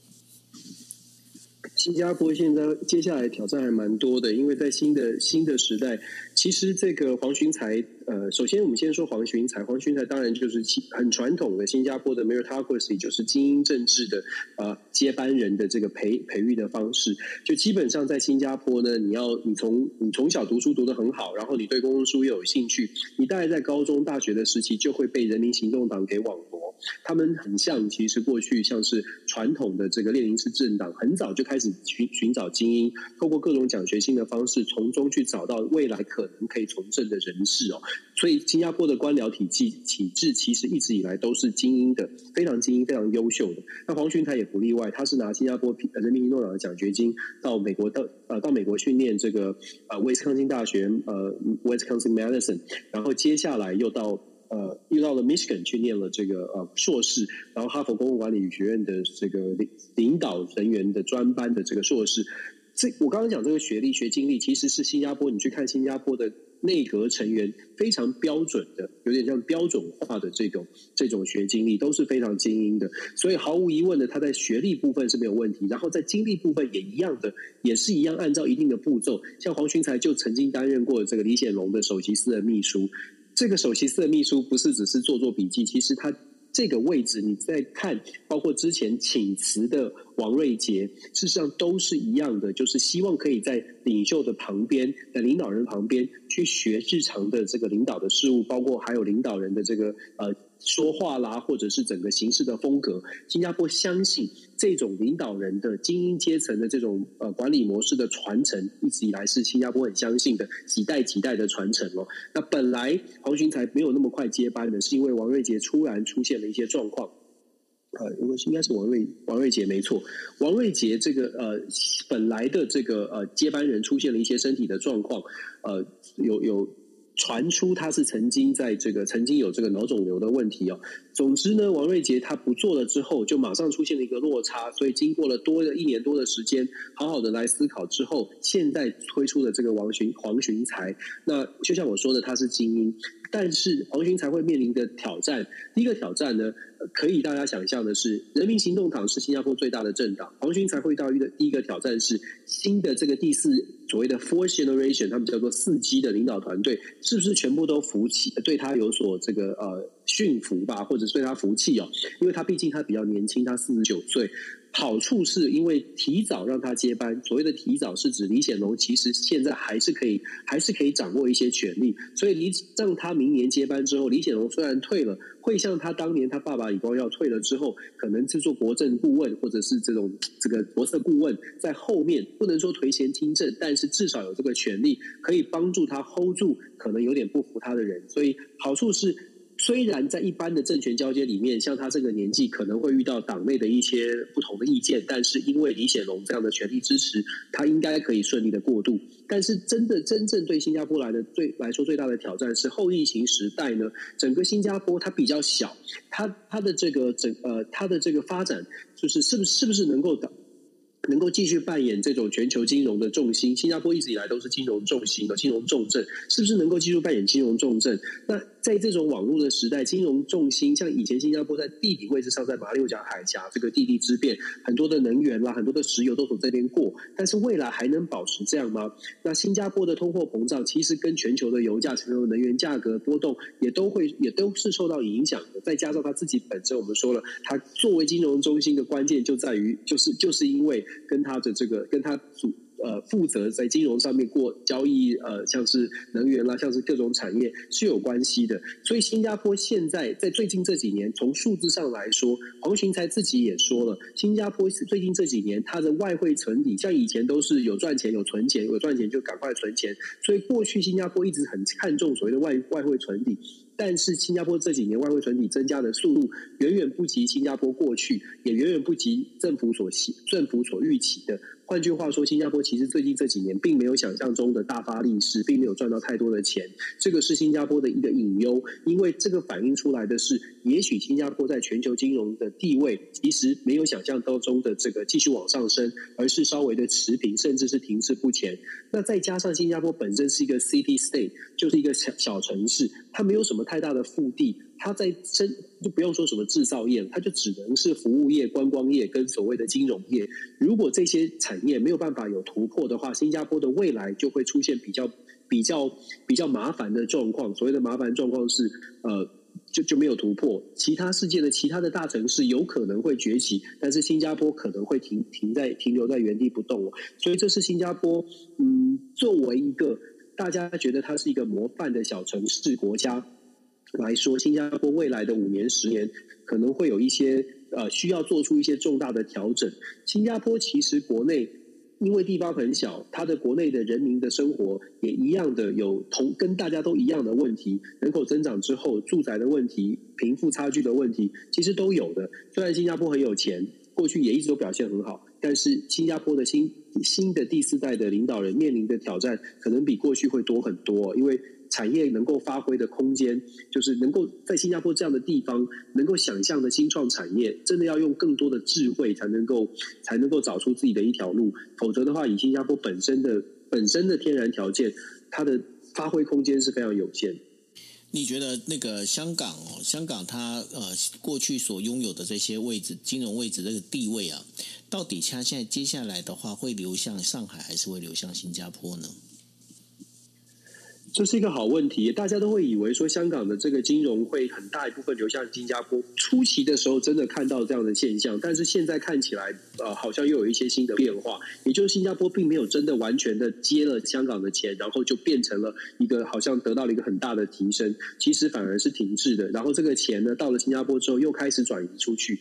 新加坡现在接下来挑战还蛮多的，因为在新的新的时代，其实这个黄循才，呃，首先我们先说黄循财，黄循财当然就是很传统的新加坡的 meritocracy，就是精英政治的呃接班人的这个培培育的方式，就基本上在新加坡呢，你要你从你从小读书读得很好，然后你对公共书又有兴趣，你大概在高中大学的时期就会被人民行动党给网罗。他们很像，其实过去像是传统的这个列宁式政党，很早就开始寻寻找精英，透过各种奖学金的方式，从中去找到未来可能可以从政的人士哦。所以，新加坡的官僚体系体制其实一直以来都是精英的，非常精英、非常优秀的。那黄循财也不例外，他是拿新加坡人民行动党的奖学金到美国到呃到美国训练这个呃威斯康星大学呃 Wisconsin Madison，然后接下来又到。呃，又到了 Michigan 去念了这个呃硕士，然后哈佛公共管理学院的这个领领导人员的专班的这个硕士。这我刚刚讲这个学历学经历，其实是新加坡你去看新加坡的内阁成员非常标准的，有点像标准化的这种这种学经历，都是非常精英的。所以毫无疑问的，他在学历部分是没有问题，然后在经历部分也一样的，也是一样按照一定的步骤。像黄群才就曾经担任过这个李显龙的首席私人秘书。这个首席私人秘书不是只是做做笔记，其实他这个位置你在看，包括之前请辞的王瑞杰，事实上都是一样的，就是希望可以在领袖的旁边，在领导人旁边去学日常的这个领导的事务，包括还有领导人的这个呃。说话啦，或者是整个形式的风格，新加坡相信这种领导人的精英阶层的这种呃管理模式的传承，一直以来是新加坡很相信的几代几代的传承哦。那本来黄循财没有那么快接班的，是因为王瑞杰突然出现了一些状况。呃，如果是应该是王瑞王瑞杰没错，王瑞杰这个呃本来的这个呃接班人出现了一些身体的状况，呃有有。传出他是曾经在这个曾经有这个脑肿瘤的问题哦。总之呢，王瑞杰他不做了之后，就马上出现了一个落差。所以经过了多的一年多的时间，好好的来思考之后，现在推出的这个王寻黄寻才，那就像我说的，他是精英。但是黄循财会面临的挑战，第一个挑战呢，可以大家想象的是，人民行动党是新加坡最大的政党，黄循财会遇到一个第一个挑战是新的这个第四所谓的 four generation，他们叫做四 G 的领导团队，是不是全部都扶起，对他有所这个呃驯服吧，或者是对他服气哦？因为他毕竟他比较年轻，他四十九岁。好处是因为提早让他接班，所谓的提早是指李显龙其实现在还是可以，还是可以掌握一些权力，所以李让他明年接班之后，李显龙虽然退了，会像他当年他爸爸李光耀退了之后，可能是做国政顾问或者是这种这个国策顾问，在后面不能说推前听政，但是至少有这个权力可以帮助他 hold 住可能有点不服他的人，所以好处是。虽然在一般的政权交接里面，像他这个年纪可能会遇到党内的一些不同的意见，但是因为李显龙这样的权力支持，他应该可以顺利的过渡。但是真的真正对新加坡来的最来说最大的挑战是后疫情时代呢，整个新加坡它比较小，它它的这个整呃它的这个发展就是是不是是不是能够的。能够继续扮演这种全球金融的重心，新加坡一直以来都是金融重心的金融重镇，是不是能够继续扮演金融重镇？那在这种网络的时代，金融重心像以前新加坡在地理位置上在马六甲海峡这个地利之便，很多的能源啦，很多的石油都从这边过，但是未来还能保持这样吗？那新加坡的通货膨胀其实跟全球的油价、全球能源价格波动也都会也都是受到影响的，再加上他自己本身，我们说了，他作为金融中心的关键就在于，就是就是因为。跟他的这个，跟他主呃负责在金融上面过交易，呃，像是能源啦，像是各种产业是有关系的。所以新加坡现在在最近这几年，从数字上来说，黄循财自己也说了，新加坡最近这几年它的外汇存底，像以前都是有赚钱有存钱，有赚钱就赶快存钱，所以过去新加坡一直很看重所谓的外外汇存底。但是新加坡这几年外汇存底增加的速度远远不及新加坡过去，也远远不及政府所期政府所预期的。换句话说，新加坡其实最近这几年并没有想象中的大发利市，并没有赚到太多的钱。这个是新加坡的一个隐忧，因为这个反映出来的是，也许新加坡在全球金融的地位其实没有想象当中的这个继续往上升，而是稍微的持平，甚至是停滞不前。那再加上新加坡本身是一个 city state，就是一个小小城市，它没有什么太太大的腹地。它在真就不用说什么制造业，它就只能是服务业、观光业跟所谓的金融业。如果这些产业没有办法有突破的话，新加坡的未来就会出现比较比较比较麻烦的状况。所谓的麻烦状况是，呃，就就没有突破。其他世界的其他的大城市有可能会崛起，但是新加坡可能会停停在停留在原地不动。所以这是新加坡，嗯，作为一个大家觉得它是一个模范的小城市国家。来说，新加坡未来的五年、十年可能会有一些呃需要做出一些重大的调整。新加坡其实国内因为地方很小，它的国内的人民的生活也一样的有同跟大家都一样的问题，人口增长之后，住宅的问题、贫富差距的问题，其实都有的。虽然新加坡很有钱，过去也一直都表现很好，但是新加坡的新新的第四代的领导人面临的挑战，可能比过去会多很多，因为。产业能够发挥的空间，就是能够在新加坡这样的地方能够想象的新创产业，真的要用更多的智慧才能够才能够找出自己的一条路。否则的话，以新加坡本身的本身的天然条件，它的发挥空间是非常有限。你觉得那个香港哦，香港它呃过去所拥有的这些位置，金融位置这个地位啊，到底它现在接下来的话会流向上海，还是会流向新加坡呢？这是一个好问题，大家都会以为说香港的这个金融会很大一部分流向新加坡。初期的时候真的看到这样的现象，但是现在看起来，呃，好像又有一些新的变化。也就是新加坡并没有真的完全的接了香港的钱，然后就变成了一个好像得到了一个很大的提升，其实反而是停滞的。然后这个钱呢，到了新加坡之后又开始转移出去。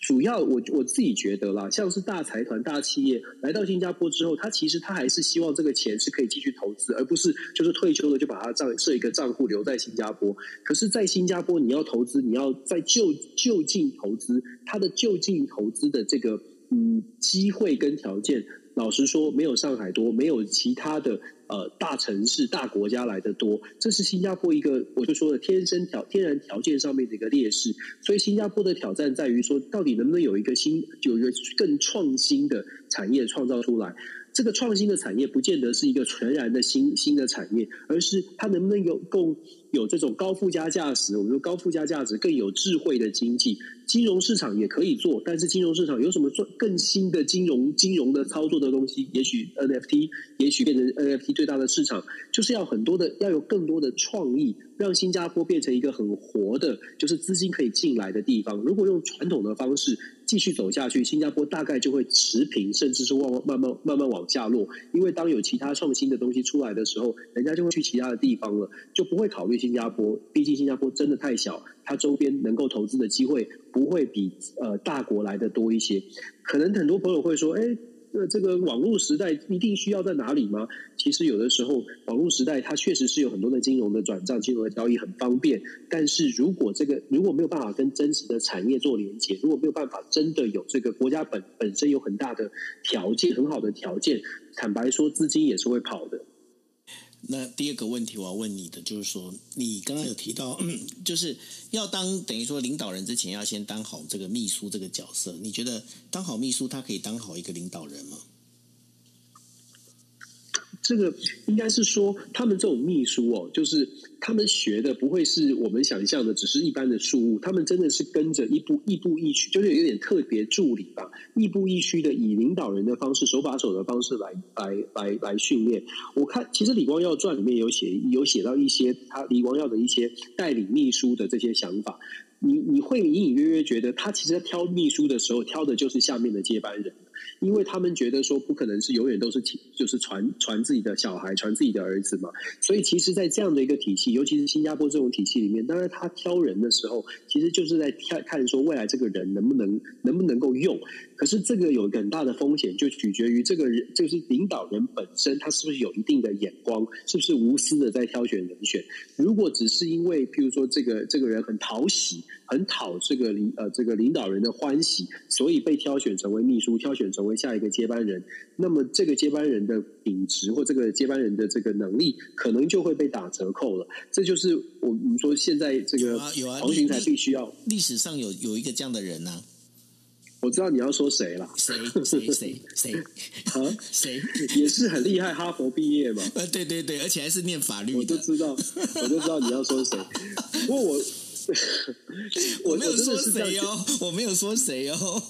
主要我我自己觉得啦，像是大财团、大企业来到新加坡之后，他其实他还是希望这个钱是可以继续投资，而不是就是退休了就把他账设一个账户留在新加坡。可是，在新加坡你要投资，你要在就就近投资，它的就近投资的这个嗯机会跟条件，老实说没有上海多，没有其他的。呃，大城市、大国家来的多，这是新加坡一个我就说的天生条天然条件上面的一个劣势。所以，新加坡的挑战在于说，到底能不能有一个新、有一个更创新的产业创造出来？这个创新的产业不见得是一个全然的新新的产业，而是它能不能有够有这种高附加价值？我们说高附加价值更有智慧的经济。金融市场也可以做，但是金融市场有什么做更新的金融金融的操作的东西？也许 NFT，也许变成 NFT 最大的市场，就是要很多的，要有更多的创意，让新加坡变成一个很活的，就是资金可以进来的地方。如果用传统的方式继续走下去，新加坡大概就会持平，甚至是往慢慢慢慢往下落。因为当有其他创新的东西出来的时候，人家就会去其他的地方了，就不会考虑新加坡。毕竟新加坡真的太小。它周边能够投资的机会不会比呃大国来的多一些，可能很多朋友会说，哎，那这个网络时代一定需要在哪里吗？其实有的时候网络时代它确实是有很多的金融的转账、金融的交易很方便，但是如果这个如果没有办法跟真实的产业做连接，如果没有办法真的有这个国家本本身有很大的条件、很好的条件，坦白说资金也是会跑的。那第二个问题我要问你的就是说，你刚刚有提到，就是要当等于说领导人之前要先当好这个秘书这个角色，你觉得当好秘书他可以当好一个领导人吗？这个应该是说，他们这种秘书哦，就是他们学的不会是我们想象的，只是一般的事务。他们真的是跟着一步亦步亦趋，就是有点特别助理吧，亦步亦趋的以领导人的方式，手把手的方式来来来来训练。我看其实李光耀传里面有写有写到一些他李光耀的一些代理秘书的这些想法，你你会隐隐约约觉得他其实在挑秘书的时候，挑的就是下面的接班人。因为他们觉得说不可能是永远都是就是传传自己的小孩，传自己的儿子嘛，所以其实，在这样的一个体系，尤其是新加坡这种体系里面，当然他挑人的时候，其实就是在看看说未来这个人能不能能不能够用。可是这个有一个很大的风险，就取决于这个人，就是领导人本身，他是不是有一定的眼光，是不是无私的在挑选人选。如果只是因为，譬如说这个这个人很讨喜，很讨这个领呃这个领导人的欢喜，所以被挑选成为秘书，挑选成为下一个接班人，那么这个接班人的品质或这个接班人的这个能力，可能就会被打折扣了。这就是我们说现在这个黄循财必须要历史上有有一个这样的人呢、啊。我知道你要说谁了，谁 谁谁谁啊？谁也是很厉害，哈佛毕业嘛？呃，对对对，而且还是念法律的。我就知道，我就知道你要说谁。不过我我没有说谁哦，我没有说谁哦。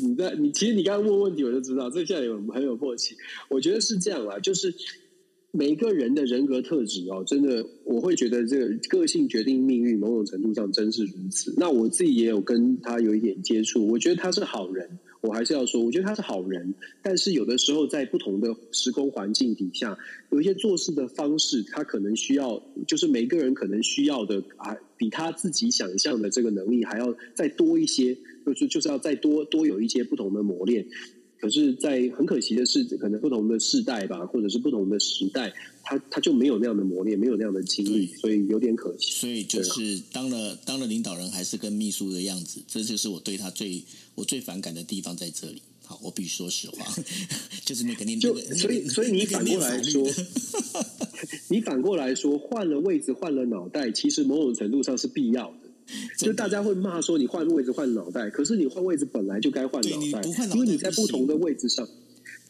你在你其实你刚刚问问题，我就知道，这现在有很有默契。我觉得是这样啦，就是。每个人的人格特质哦，真的，我会觉得这个个性决定命运，某种程度上真是如此。那我自己也有跟他有一点接触，我觉得他是好人。我还是要说，我觉得他是好人。但是有的时候，在不同的时空环境底下，有一些做事的方式，他可能需要，就是每个人可能需要的啊，比他自己想象的这个能力还要再多一些，就是就是要再多多有一些不同的磨练。可是，在很可惜的是，可能不同的世代吧，或者是不同的时代，他他就没有那样的磨练，没有那样的经历，所以有点可惜。所以就是当了当了领导人，还是跟秘书的样子，这就是我对他最我最反感的地方在这里。好，我必须说实话，就是那个念就所以所以你反过来说，你反过来说，换了位置，换了脑袋，其实某种程度上是必要的。就大家会骂说你换位置换脑袋，可是你换位置本来就该换脑袋，因为你在不同的位置上。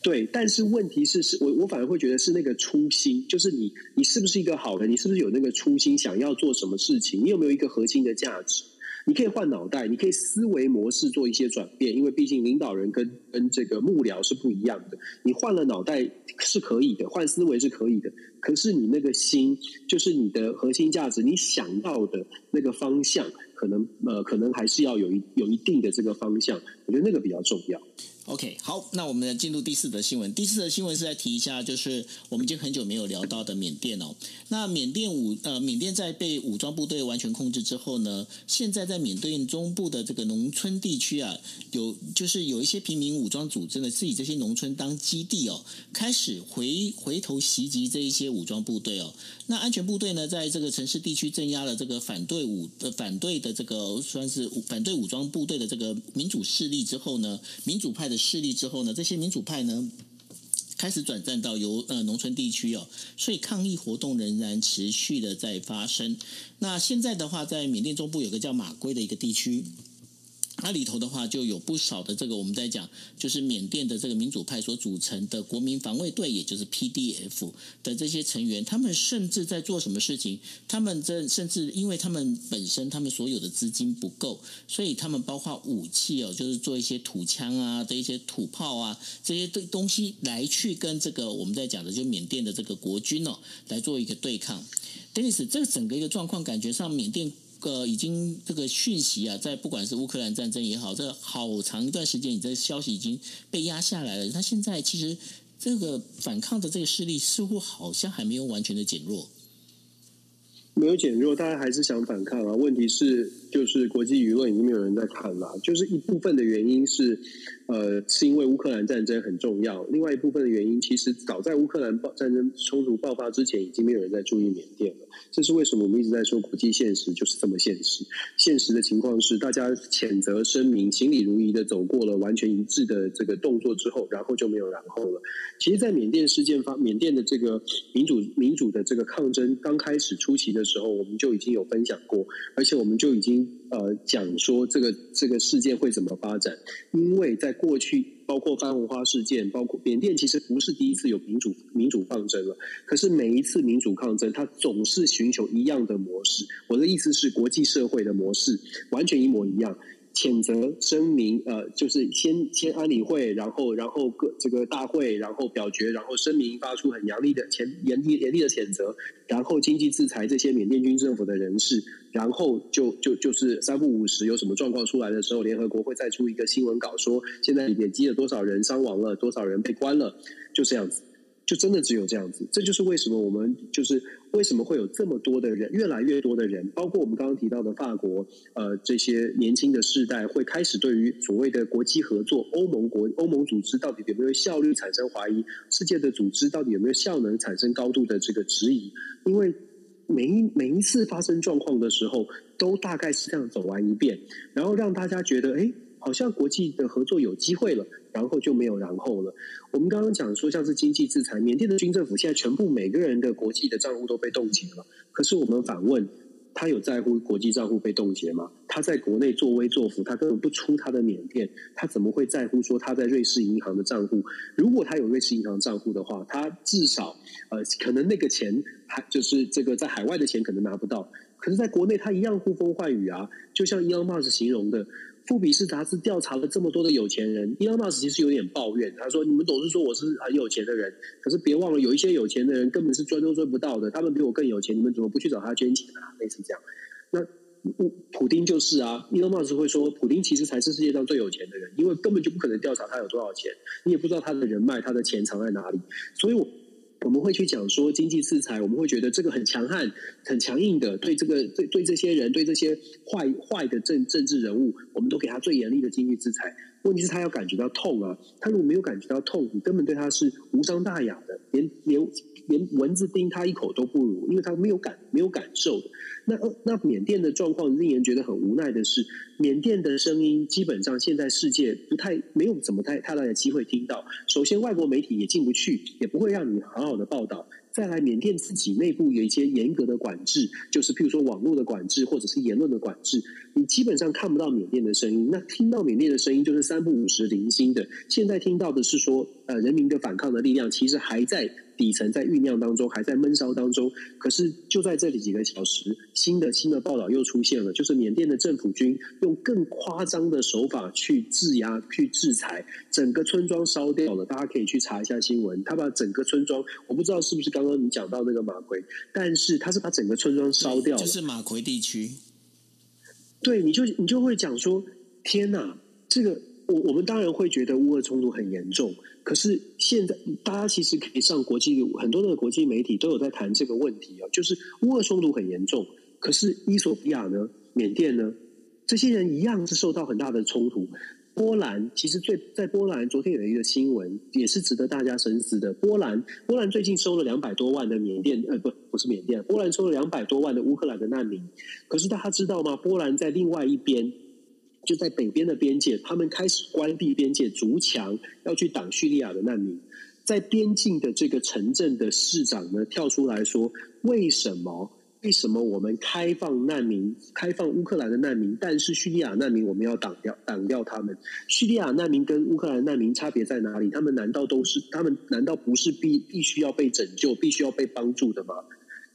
对，但是问题是，是我我反而会觉得是那个初心，就是你你是不是一个好人，你是不是有那个初心，想要做什么事情，你有没有一个核心的价值？你可以换脑袋，你可以思维模式做一些转变，因为毕竟领导人跟跟这个幕僚是不一样的。你换了脑袋是可以的，换思维是可以的，可是你那个心，就是你的核心价值，你想到的那个方向，可能呃，可能还是要有一有一定的这个方向，我觉得那个比较重要。OK，好，那我们来进入第四则新闻。第四则新闻是来提一下，就是我们已经很久没有聊到的缅甸哦。那缅甸武呃，缅甸在被武装部队完全控制之后呢，现在在缅甸中部的这个农村地区啊，有就是有一些平民武装组织呢，是以这些农村当基地哦，开始回回头袭击这一些武装部队哦。那安全部队呢，在这个城市地区镇压了这个反对武的反对的这个算是反对武装部队的这个民主势力之后呢，民主派的。势力之后呢，这些民主派呢开始转战到由呃农村地区哦，所以抗议活动仍然持续的在发生。那现在的话，在缅甸中部有个叫马圭的一个地区。它里头的话就有不少的这个我们在讲，就是缅甸的这个民主派所组成的国民防卫队，也就是 PDF 的这些成员，他们甚至在做什么事情？他们这甚至因为他们本身他们所有的资金不够，所以他们包括武器哦，就是做一些土枪啊的一些土炮啊这些东东西来去跟这个我们在讲的就缅甸的这个国军哦来做一个对抗。Dennis，这个整个一个状况感觉上缅甸。个已经这个讯息啊，在不管是乌克兰战争也好，这好长一段时间，你这消息已经被压下来了。他现在其实这个反抗的这个势力似乎好像还没有完全的减弱，没有减弱，大家还是想反抗啊。问题是，就是国际舆论已经没有人在看了，就是一部分的原因是。呃，是因为乌克兰战争很重要。另外一部分的原因，其实早在乌克兰爆战争冲突爆发之前，已经没有人在注意缅甸了。这是为什么我们一直在说国际现实就是这么现实。现实的情况是，大家谴责声明，行礼如仪的走过了完全一致的这个动作之后，然后就没有然后了。其实，在缅甸事件发，缅甸的这个民主民主的这个抗争刚开始初期的时候，我们就已经有分享过，而且我们就已经呃讲说这个这个事件会怎么发展，因为在过去包括番红花事件，包括缅甸，其实不是第一次有民主民主抗争了。可是每一次民主抗争，它总是寻求一样的模式。我的意思是，国际社会的模式完全一模一样。谴责声明，呃，就是先先安理会，然后然后各这个大会，然后表决，然后声明发出很严厉的谴严厉严厉的谴责，然后经济制裁这些缅甸军政府的人士，然后就就就是三不五时有什么状况出来的时候，联合国会再出一个新闻稿说，现在累积了多少人伤亡了，多少人被关了，就这样子。就真的只有这样子，这就是为什么我们就是为什么会有这么多的人，越来越多的人，包括我们刚刚提到的法国，呃，这些年轻的世代会开始对于所谓的国际合作、欧盟国、欧盟组织到底有没有效率产生怀疑，世界的组织到底有没有效能产生高度的这个质疑，因为每一每一次发生状况的时候，都大概是这样走完一遍，然后让大家觉得，哎。好像国际的合作有机会了，然后就没有然后了。我们刚刚讲说，像是经济制裁，缅甸的军政府现在全部每个人的国际的账户都被冻结了。可是我们反问，他有在乎国际账户被冻结吗？他在国内作威作福，他根本不出他的缅甸，他怎么会在乎说他在瑞士银行的账户？如果他有瑞士银行账户的话，他至少呃，可能那个钱还就是这个在海外的钱可能拿不到，可是在国内他一样呼风唤雨啊，就像 Elon Musk 形容的。富比士杂志调查了这么多的有钱人，伊隆马斯其实有点抱怨，他说：“你们总是说我是很有钱的人，可是别忘了，有一些有钱的人根本是追都追不到的，他们比我更有钱，你们怎么不去找他捐钱啊？”类似这样。那普丁就是啊，伊隆马斯会说，普丁其实才是世界上最有钱的人，因为根本就不可能调查他有多少钱，你也不知道他的人脉、他的钱藏在哪里，所以我。我们会去讲说经济制裁，我们会觉得这个很强悍、很强硬的，对这个对对这些人、对这些坏坏的政政治人物，我们都给他最严厉的经济制裁。问题是，他要感觉到痛啊！他如果没有感觉到痛，你根本对他是无伤大雅的，连连连蚊子叮他一口都不如，因为他没有感没有感受的。那那缅甸的状况令人觉得很无奈的是，缅甸的声音基本上现在世界不太没有怎么太太大的机会听到。首先，外国媒体也进不去，也不会让你好好的报道。带来，缅甸自己内部有一些严格的管制，就是譬如说网络的管制或者是言论的管制，你基本上看不到缅甸的声音。那听到缅甸的声音就是三不五时零星的。现在听到的是说，呃，人民的反抗的力量其实还在底层在酝酿当中，还在闷烧当中。可是就在这里几个小时，新的新的报道又出现了，就是缅甸的政府军用更夸张的手法去制压、去制裁，整个村庄烧掉了。大家可以去查一下新闻，他把整个村庄，我不知道是不是刚刚你讲到那个马奎，但是他是把整个村庄烧掉了，就是马奎地区。对，你就你就会讲说，天哪，这个我我们当然会觉得乌俄冲突很严重，可是现在大家其实可以上国际很多的国际媒体都有在谈这个问题啊，就是乌俄冲突很严重，可是伊索比亚呢、缅甸呢，这些人一样是受到很大的冲突。波兰其实最在波兰，昨天有一个新闻也是值得大家深思的。波兰波兰最近收了两百多万的缅甸呃不不是缅甸，波兰收了两百多万的乌克兰的难民。可是大家知道吗？波兰在另外一边，就在北边的边界，他们开始关闭边界，筑墙要去挡叙利亚的难民。在边境的这个城镇的市长呢，跳出来说：为什么？为什么我们开放难民，开放乌克兰的难民，但是叙利亚难民我们要挡掉，挡掉他们？叙利亚难民跟乌克兰难民差别在哪里？他们难道都是？他们难道不是必必须要被拯救、必须要被帮助的吗？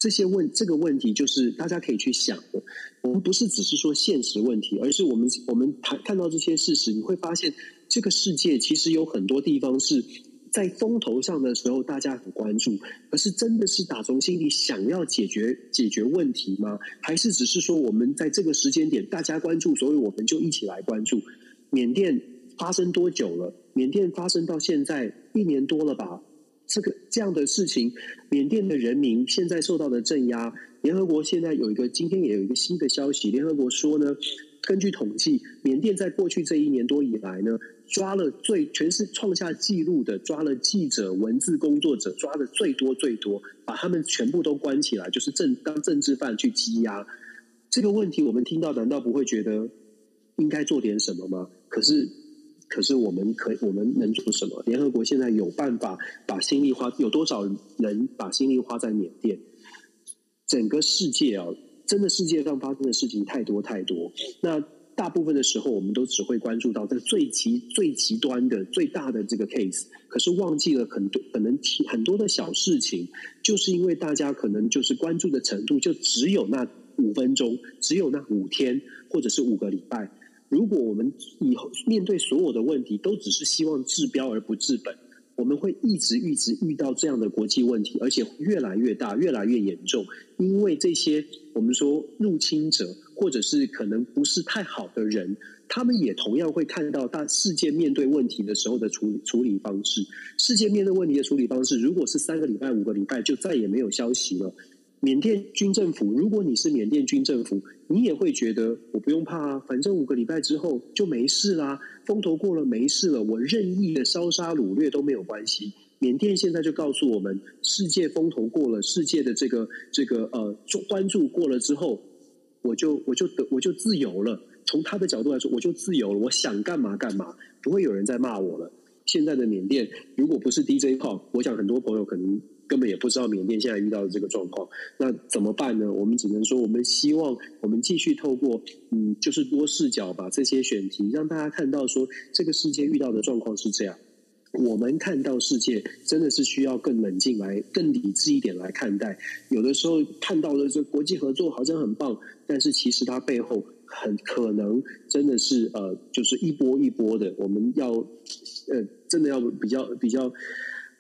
这些问这个问题，就是大家可以去想的。我们不是只是说现实问题，而是我们我们看看到这些事实，你会发现这个世界其实有很多地方是。在风头上的时候，大家很关注，可是真的是打从心里想要解决解决问题吗？还是只是说我们在这个时间点大家关注，所以我们就一起来关注？缅甸发生多久了？缅甸发生到现在一年多了吧？这个这样的事情，缅甸的人民现在受到的镇压，联合国现在有一个今天也有一个新的消息，联合国说呢，根据统计，缅甸在过去这一年多以来呢。抓了最全是创下纪录的，抓了记者、文字工作者，抓的最多最多，把他们全部都关起来，就是政当政治犯去羁押。这个问题我们听到，难道不会觉得应该做点什么吗？可是，可是我们可我们能做什么？联合国现在有办法把心力花，有多少人把心力花在缅甸？整个世界啊，真的世界上发生的事情太多太多。那。大部分的时候，我们都只会关注到这个最极最极端的最大的这个 case，可是忘记了很多可能很多的小事情，就是因为大家可能就是关注的程度就只有那五分钟，只有那五天，或者是五个礼拜。如果我们以后面对所有的问题都只是希望治标而不治本，我们会一直一直遇到这样的国际问题，而且越来越大，越来越严重，因为这些我们说入侵者。或者是可能不是太好的人，他们也同样会看到大世界面对问题的时候的处理处理方式。世界面对问题的处理方式，如果是三个礼拜、五个礼拜就再也没有消息了。缅甸军政府，如果你是缅甸军政府，你也会觉得我不用怕啊，反正五个礼拜之后就没事啦，风头过了没事了，我任意的烧杀掳掠都没有关系。缅甸现在就告诉我们，世界风头过了，世界的这个这个呃关注过了之后。我就我就得我就自由了。从他的角度来说，我就自由了。我想干嘛干嘛，不会有人再骂我了。现在的缅甸，如果不是 DJ 炮，我想很多朋友可能根本也不知道缅甸现在遇到的这个状况。那怎么办呢？我们只能说，我们希望我们继续透过嗯，就是多视角把这些选题让大家看到，说这个世界遇到的状况是这样。我们看到世界真的是需要更冷静来、更理智一点来看待。有的时候看到的这国际合作好像很棒，但是其实它背后很可能真的是呃，就是一波一波的。我们要呃，真的要比较比较，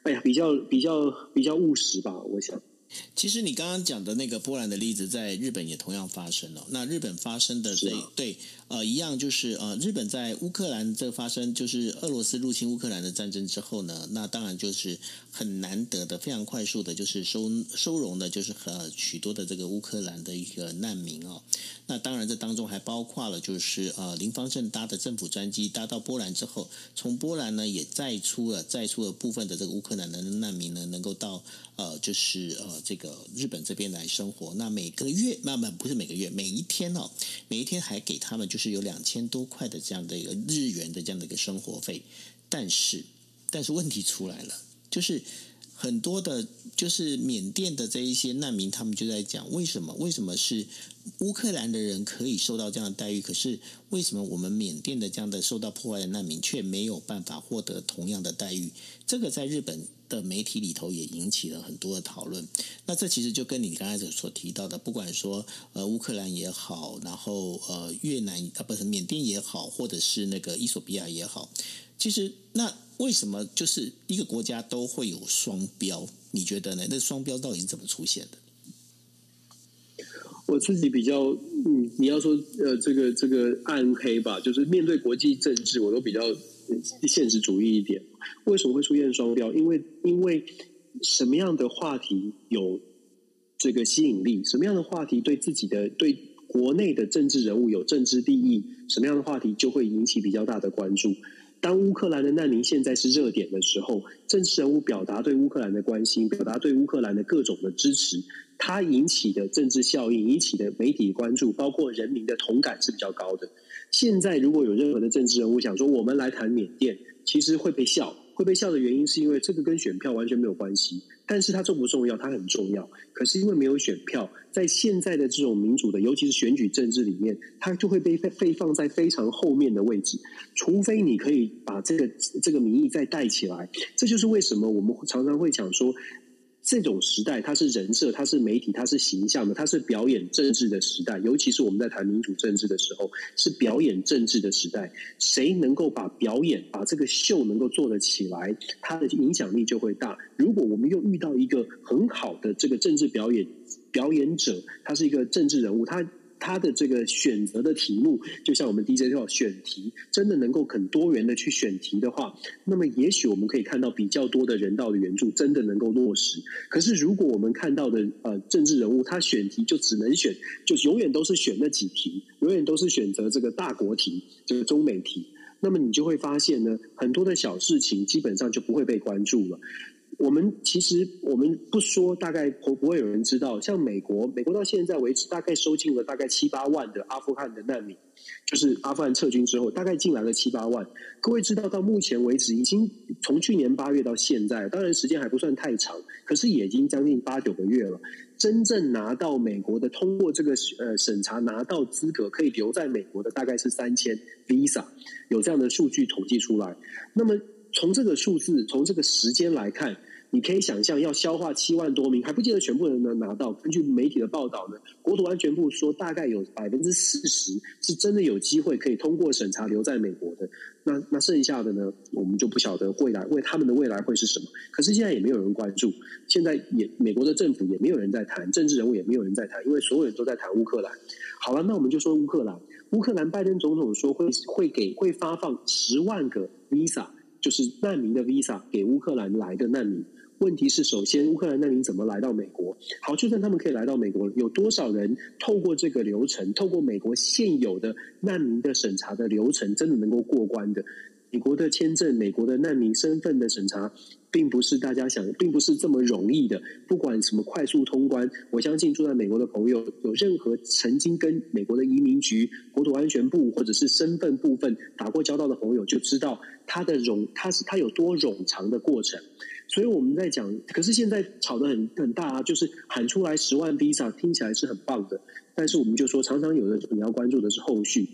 哎呀，比较比较比较务实吧，我想。其实你刚刚讲的那个波兰的例子，在日本也同样发生了。那日本发生的这对呃一样，就是呃日本在乌克兰这发生，就是俄罗斯入侵乌克兰的战争之后呢，那当然就是很难得的、非常快速的，就是收收容的，就是和许多的这个乌克兰的一个难民哦。那当然这当中还包括了，就是呃林芳正搭的政府专机搭到波兰之后，从波兰呢也载出了载出了部分的这个乌克兰的难民呢，能够到呃就是呃。这个日本这边来生活，那每个月，那么不是每个月，每一天哦，每一天还给他们就是是有两千多块的这样的一个日元的这样的一个生活费，但是，但是问题出来了，就是很多的，就是缅甸的这一些难民，他们就在讲为什么？为什么是乌克兰的人可以受到这样的待遇？可是为什么我们缅甸的这样的受到破坏的难民却没有办法获得同样的待遇？这个在日本的媒体里头也引起了很多的讨论。那这其实就跟你刚才所提到的，不管说呃乌克兰也好，然后呃越南啊不是缅甸也好，或者是那个伊索比亚也好，其实那。为什么就是一个国家都会有双标？你觉得呢？那双标到底怎么出现的？我自己比较，嗯，你要说呃，这个这个暗黑吧，就是面对国际政治，我都比较现实主义一点。为什么会出现双标？因为因为什么样的话题有这个吸引力？什么样的话题对自己的对国内的政治人物有政治利益？什么样的话题就会引起比较大的关注？当乌克兰的难民现在是热点的时候，政治人物表达对乌克兰的关心，表达对乌克兰的各种的支持，它引起的政治效应，引起的媒体关注，包括人民的同感是比较高的。现在如果有任何的政治人物想说我们来谈缅甸，其实会被笑。会被笑的原因是因为这个跟选票完全没有关系，但是它重不重要？它很重要。可是因为没有选票，在现在的这种民主的，尤其是选举政治里面，它就会被被放在非常后面的位置。除非你可以把这个这个民意再带起来，这就是为什么我们常常会讲说。这种时代，它是人设，它是媒体，它是形象的，它是表演政治的时代。尤其是我们在谈民主政治的时候，是表演政治的时代。谁能够把表演、把这个秀能够做得起来，它的影响力就会大。如果我们又遇到一个很好的这个政治表演表演者，他是一个政治人物，他。他的这个选择的题目，就像我们 DJ 说选题，真的能够很多元的去选题的话，那么也许我们可以看到比较多的人道的援助真的能够落实。可是如果我们看到的呃政治人物，他选题就只能选，就永远都是选那几题，永远都是选择这个大国题，这个中美题，那么你就会发现呢，很多的小事情基本上就不会被关注了。我们其实我们不说，大概不不会有人知道。像美国，美国到现在为止，大概收进了大概七八万的阿富汗的难民，就是阿富汗撤军之后，大概进来了七八万。各位知道，到目前为止，已经从去年八月到现在，当然时间还不算太长，可是也已经将近八九个月了。真正拿到美国的，通过这个呃审查拿到资格可以留在美国的，大概是三千 Visa，有这样的数据统计出来。那么。从这个数字，从这个时间来看，你可以想象，要消化七万多名，还不见得全部人能拿到。根据媒体的报道呢，国土安全部说，大概有百分之四十是真的有机会可以通过审查留在美国的。那那剩下的呢，我们就不晓得未来为他们的未来会是什么。可是现在也没有人关注，现在也美国的政府也没有人在谈，政治人物也没有人在谈，因为所有人都在谈乌克兰。好了，那我们就说乌克兰。乌克兰拜登总统说会会给会发放十万个 Visa。就是难民的 visa 给乌克兰来的难民，问题是首先乌克兰难民怎么来到美国？好，就算他们可以来到美国，有多少人透过这个流程，透过美国现有的难民的审查的流程，真的能够过关的？美国的签证、美国的难民身份的审查，并不是大家想，并不是这么容易的。不管什么快速通关，我相信住在美国的朋友，有任何曾经跟美国的移民局、国土安全部或者是身份部分打过交道的朋友，就知道它的冗，它是它有多冗长的过程。所以我们在讲，可是现在吵得很很大啊，就是喊出来十万 visa，听起来是很棒的，但是我们就说，常常有的你要关注的是后续。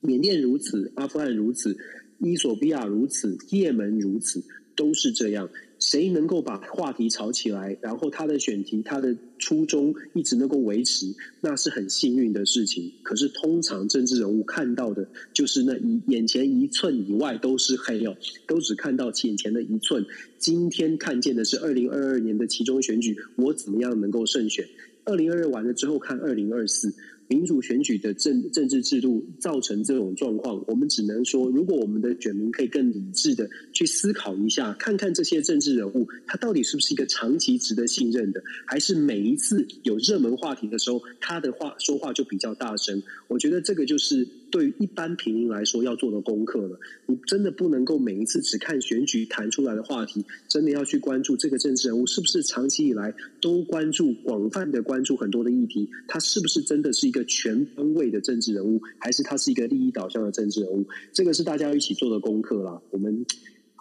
缅甸如此，阿富汗如此。伊索比亚如此，也门如此，都是这样。谁能够把话题炒起来，然后他的选题、他的初衷一直能够维持，那是很幸运的事情。可是通常政治人物看到的，就是那一眼前一寸以外都是黑哦，都只看到眼前的一寸。今天看见的是二零二二年的其中选举，我怎么样能够胜选？二零二二完了之后看二零二四。民主选举的政政治制度造成这种状况，我们只能说，如果我们的选民可以更理智的去思考一下，看看这些政治人物，他到底是不是一个长期值得信任的，还是每一次有热门话题的时候，他的话说话就比较大声？我觉得这个就是。对于一般平民来说，要做的功课了。你真的不能够每一次只看选举谈出来的话题，真的要去关注这个政治人物是不是长期以来都关注、广泛的关注很多的议题。他是不是真的是一个全方位的政治人物，还是他是一个利益导向的政治人物？这个是大家要一起做的功课啦。我们。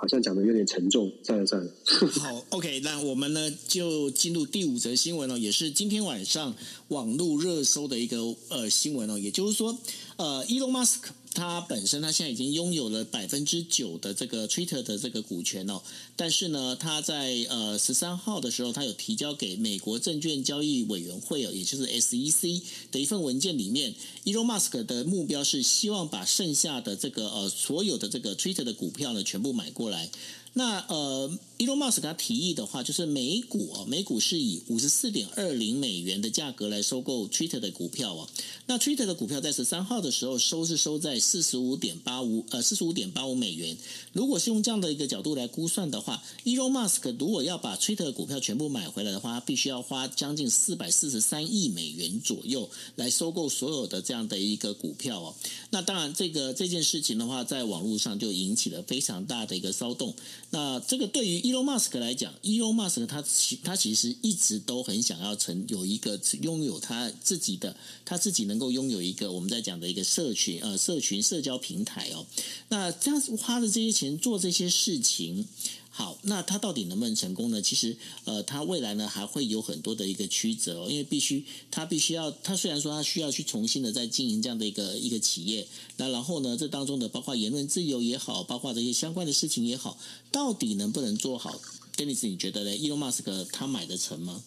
好像讲的有点沉重，算了算了。好，OK，那我们呢就进入第五则新闻哦，也是今天晚上网络热搜的一个呃新闻哦，也就是说，呃伊隆马斯克。他本身，他现在已经拥有了百分之九的这个 Twitter 的这个股权哦。但是呢，他在呃十三号的时候，他有提交给美国证券交易委员会哦，也就是 SEC 的一份文件里面，Elon Musk 的目标是希望把剩下的这个呃所有的这个 Twitter 的股票呢全部买过来。那呃，Elon Musk 他提议的话，就是每股哦，每股是以五十四点二零美元的价格来收购 Twitter 的股票哦。那 Twitter 的股票在十三号的时候收是收在四十五点八五呃四十五点八五美元。如果是用这样的一个角度来估算的话，Elon Musk 如果要把 Twitter 的股票全部买回来的话，他必须要花将近四百四十三亿美元左右来收购所有的这样的一个股票哦。那当然，这个这件事情的话，在网络上就引起了非常大的一个骚动。那这个对于 Elon Musk 来讲，Elon Musk 他其他其实一直都很想要成有一个拥有他自己的，他自己能够拥有一个我们在讲的一个社群呃社群社交平台哦。那这样花的这些钱做这些事情。好，那他到底能不能成功呢？其实，呃，他未来呢还会有很多的一个曲折哦，因为必须他必须要，他虽然说他需要去重新的再经营这样的一个一个企业，那然后呢，这当中的包括言论自由也好，包括这些相关的事情也好，到底能不能做好？Dennis，你觉得呢？Elon Musk 他买得成吗？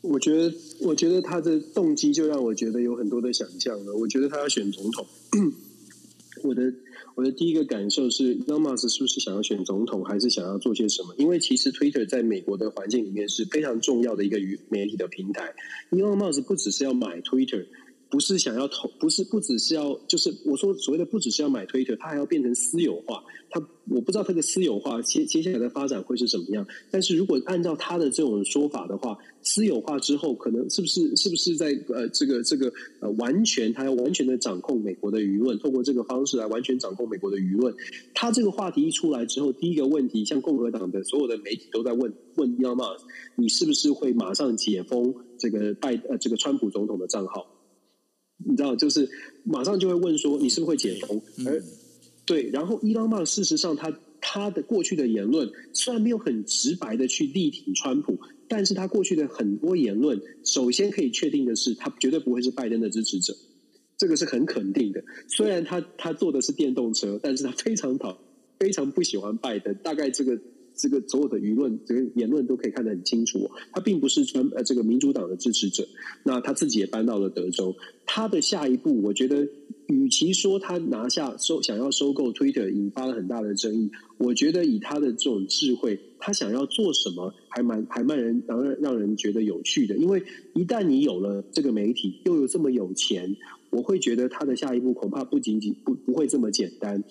我觉得，我觉得他的动机就让我觉得有很多的想象了。我觉得他要选总统，我的。我的第一个感受是，Elon Musk 是不是想要选总统，还是想要做些什么？因为其实 Twitter 在美国的环境里面是非常重要的一个媒媒体的平台。Elon Musk 不只是要买 Twitter。不是想要投，不是不只是要，就是我说所谓的不只是要买 Twitter，它还要变成私有化。它我不知道它的私有化接接下来的发展会是怎么样。但是如果按照他的这种说法的话，私有化之后，可能是不是是不是在呃这个这个呃完全他要完全的掌控美国的舆论，透过这个方式来完全掌控美国的舆论。他这个话题一出来之后，第一个问题，像共和党的所有的媒体都在问问 e l m a 你是不是会马上解封这个拜呃这个川普总统的账号？你知道，就是马上就会问说，你是不是会解封？而对，然后伊朗马事实上他他的过去的言论虽然没有很直白的去力挺川普，但是他过去的很多言论，首先可以确定的是，他绝对不会是拜登的支持者，这个是很肯定的。虽然他他坐的是电动车，但是他非常讨非常不喜欢拜登，大概这个。这个所有的舆论、这个言论都可以看得很清楚。他并不是川呃这个民主党的支持者，那他自己也搬到了德州。他的下一步，我觉得，与其说他拿下收想要收购 Twitter，引发了很大的争议。我觉得以他的这种智慧，他想要做什么，还蛮还蛮人让让人觉得有趣的。因为一旦你有了这个媒体，又有这么有钱，我会觉得他的下一步恐怕不仅仅不不会这么简单。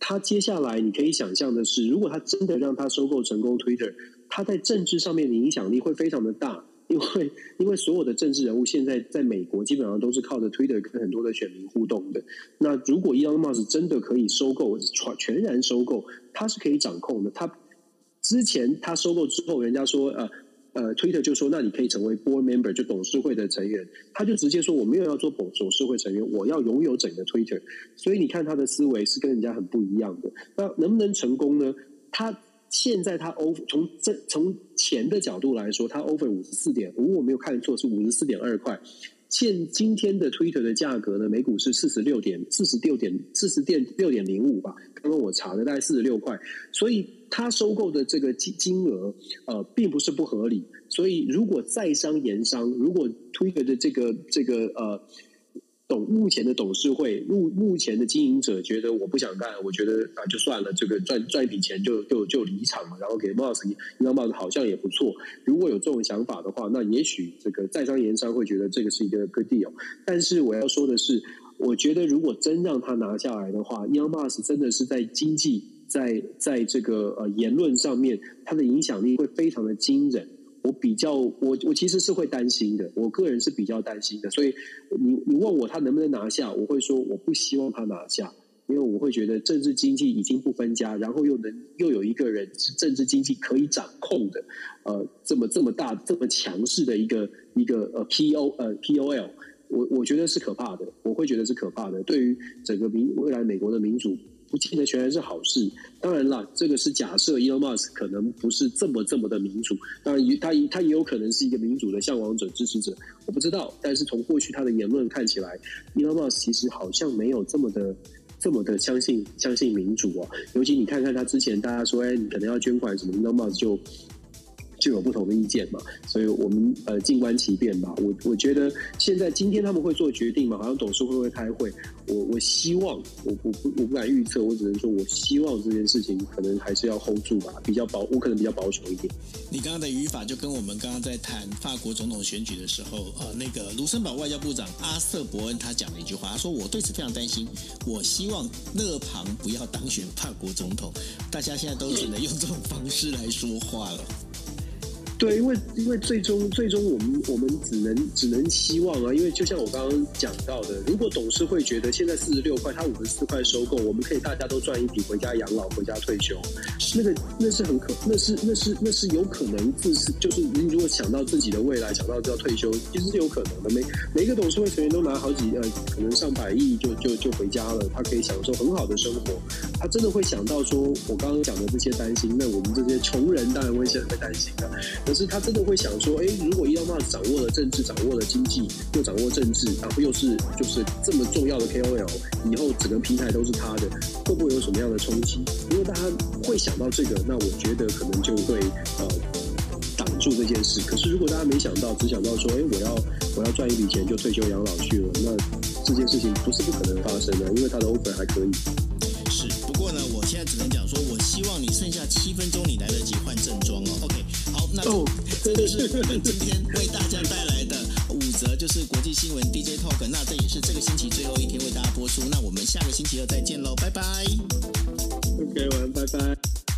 他接下来你可以想象的是，如果他真的让他收购成功 Twitter，他在政治上面的影响力会非常的大，因为 因为所有的政治人物现在在美国基本上都是靠着 Twitter 跟很多的选民互动的。那如果 Elon Musk 真的可以收购全全然收购，他是可以掌控的。他之前他收购之后，人家说呃。呃，Twitter 就说，那你可以成为 board member，就董事会的成员。他就直接说，我没有要做董董事会成员，我要拥有整个 Twitter。所以你看他的思维是跟人家很不一样的。那能不能成功呢？他现在他 over 从这从钱的角度来说，他 over 五十四点，如果我没有看错是五十四点二块。现今天的 Twitter 的价格呢，每股是四十六点四十六点四十点六点零五吧。刚刚我查的大概四十六块，所以。他收购的这个金金额，呃，并不是不合理。所以，如果在商言商，如果 Twitter 的这个这个呃董目前的董事会目目前的经营者觉得我不想干，我觉得啊就算了，这个赚赚一笔钱就就就离场了，然后给 Musk，Elon Musk 好像也不错。如果有这种想法的话，那也许这个在商言商会觉得这个是一个 good deal。但是我要说的是，我觉得如果真让他拿下来的话，Elon Musk 真的是在经济。在在这个呃言论上面，它的影响力会非常的惊人。我比较，我我其实是会担心的，我个人是比较担心的。所以你你问我他能不能拿下，我会说我不希望他拿下，因为我会觉得政治经济已经不分家，然后又能又有一个人是政治经济可以掌控的，呃，这么这么大这么强势的一个一个呃 P O 呃 P O L，我我觉得是可怕的，我会觉得是可怕的。对于整个民未来美国的民主。不见得全然是好事。当然了，这个是假设 Elon Musk 可能不是这么这么的民主，当然他他也有可能是一个民主的向往者、支持者，我不知道。但是从过去他的言论看起来，Elon Musk 其实好像没有这么的这么的相信相信民主哦。尤其你看看他之前大家说，哎，你可能要捐款什么，Elon Musk 就。就有不同的意见嘛，所以我们呃静观其变吧。我我觉得现在今天他们会做决定嘛，好像董事会会开会。我我希望我我不我不敢预测，我只能说我希望这件事情可能还是要 hold 住吧，比较保我可能比较保守一点。你刚刚的语法就跟我们刚刚在谈法国总统选举的时候，呃，那个卢森堡外交部长阿瑟伯恩他讲了一句话，他说我对此非常担心，我希望勒庞不要当选法国总统。大家现在都只能用这种方式来说话了。对，因为因为最终最终我们我们只能只能希望啊，因为就像我刚刚讲到的，如果董事会觉得现在四十六块，他五十四块收购，我们可以大家都赚一笔，回家养老，回家退休，那个那是很可，那是那是那是有可能自是就是你如果想到自己的未来，想到要退休，其实是有可能的。每每一个董事会成员都拿好几呃，可能上百亿就就就回家了，他可以享受很好的生活，他真的会想到说我刚刚讲的这些担心，那我们这些穷人当然会是会担心的。可是他真的会想说，哎，如果伊隆马斯掌握了政治，掌握了经济，又掌握政治，然后又是就是这么重要的 KOL，以后整个平台都是他的，会不会有什么样的冲击？如果大家会想到这个，那我觉得可能就会呃挡住这件事。可是如果大家没想到，只想到说，哎，我要我要赚一笔钱就退休养老去了，那这件事情不是不可能发生的，因为他的 offer 还可以。是，不过呢，我现在只能讲说，我希望你剩下七分钟，你来得及换正装哦。OK，那。Oh. 这就是我们今天为大家带来的五则，就是国际新闻 DJ Talk。那这也是这个星期最后一天为大家播出。那我们下个星期二再见喽，拜拜。OK，晚安，拜拜。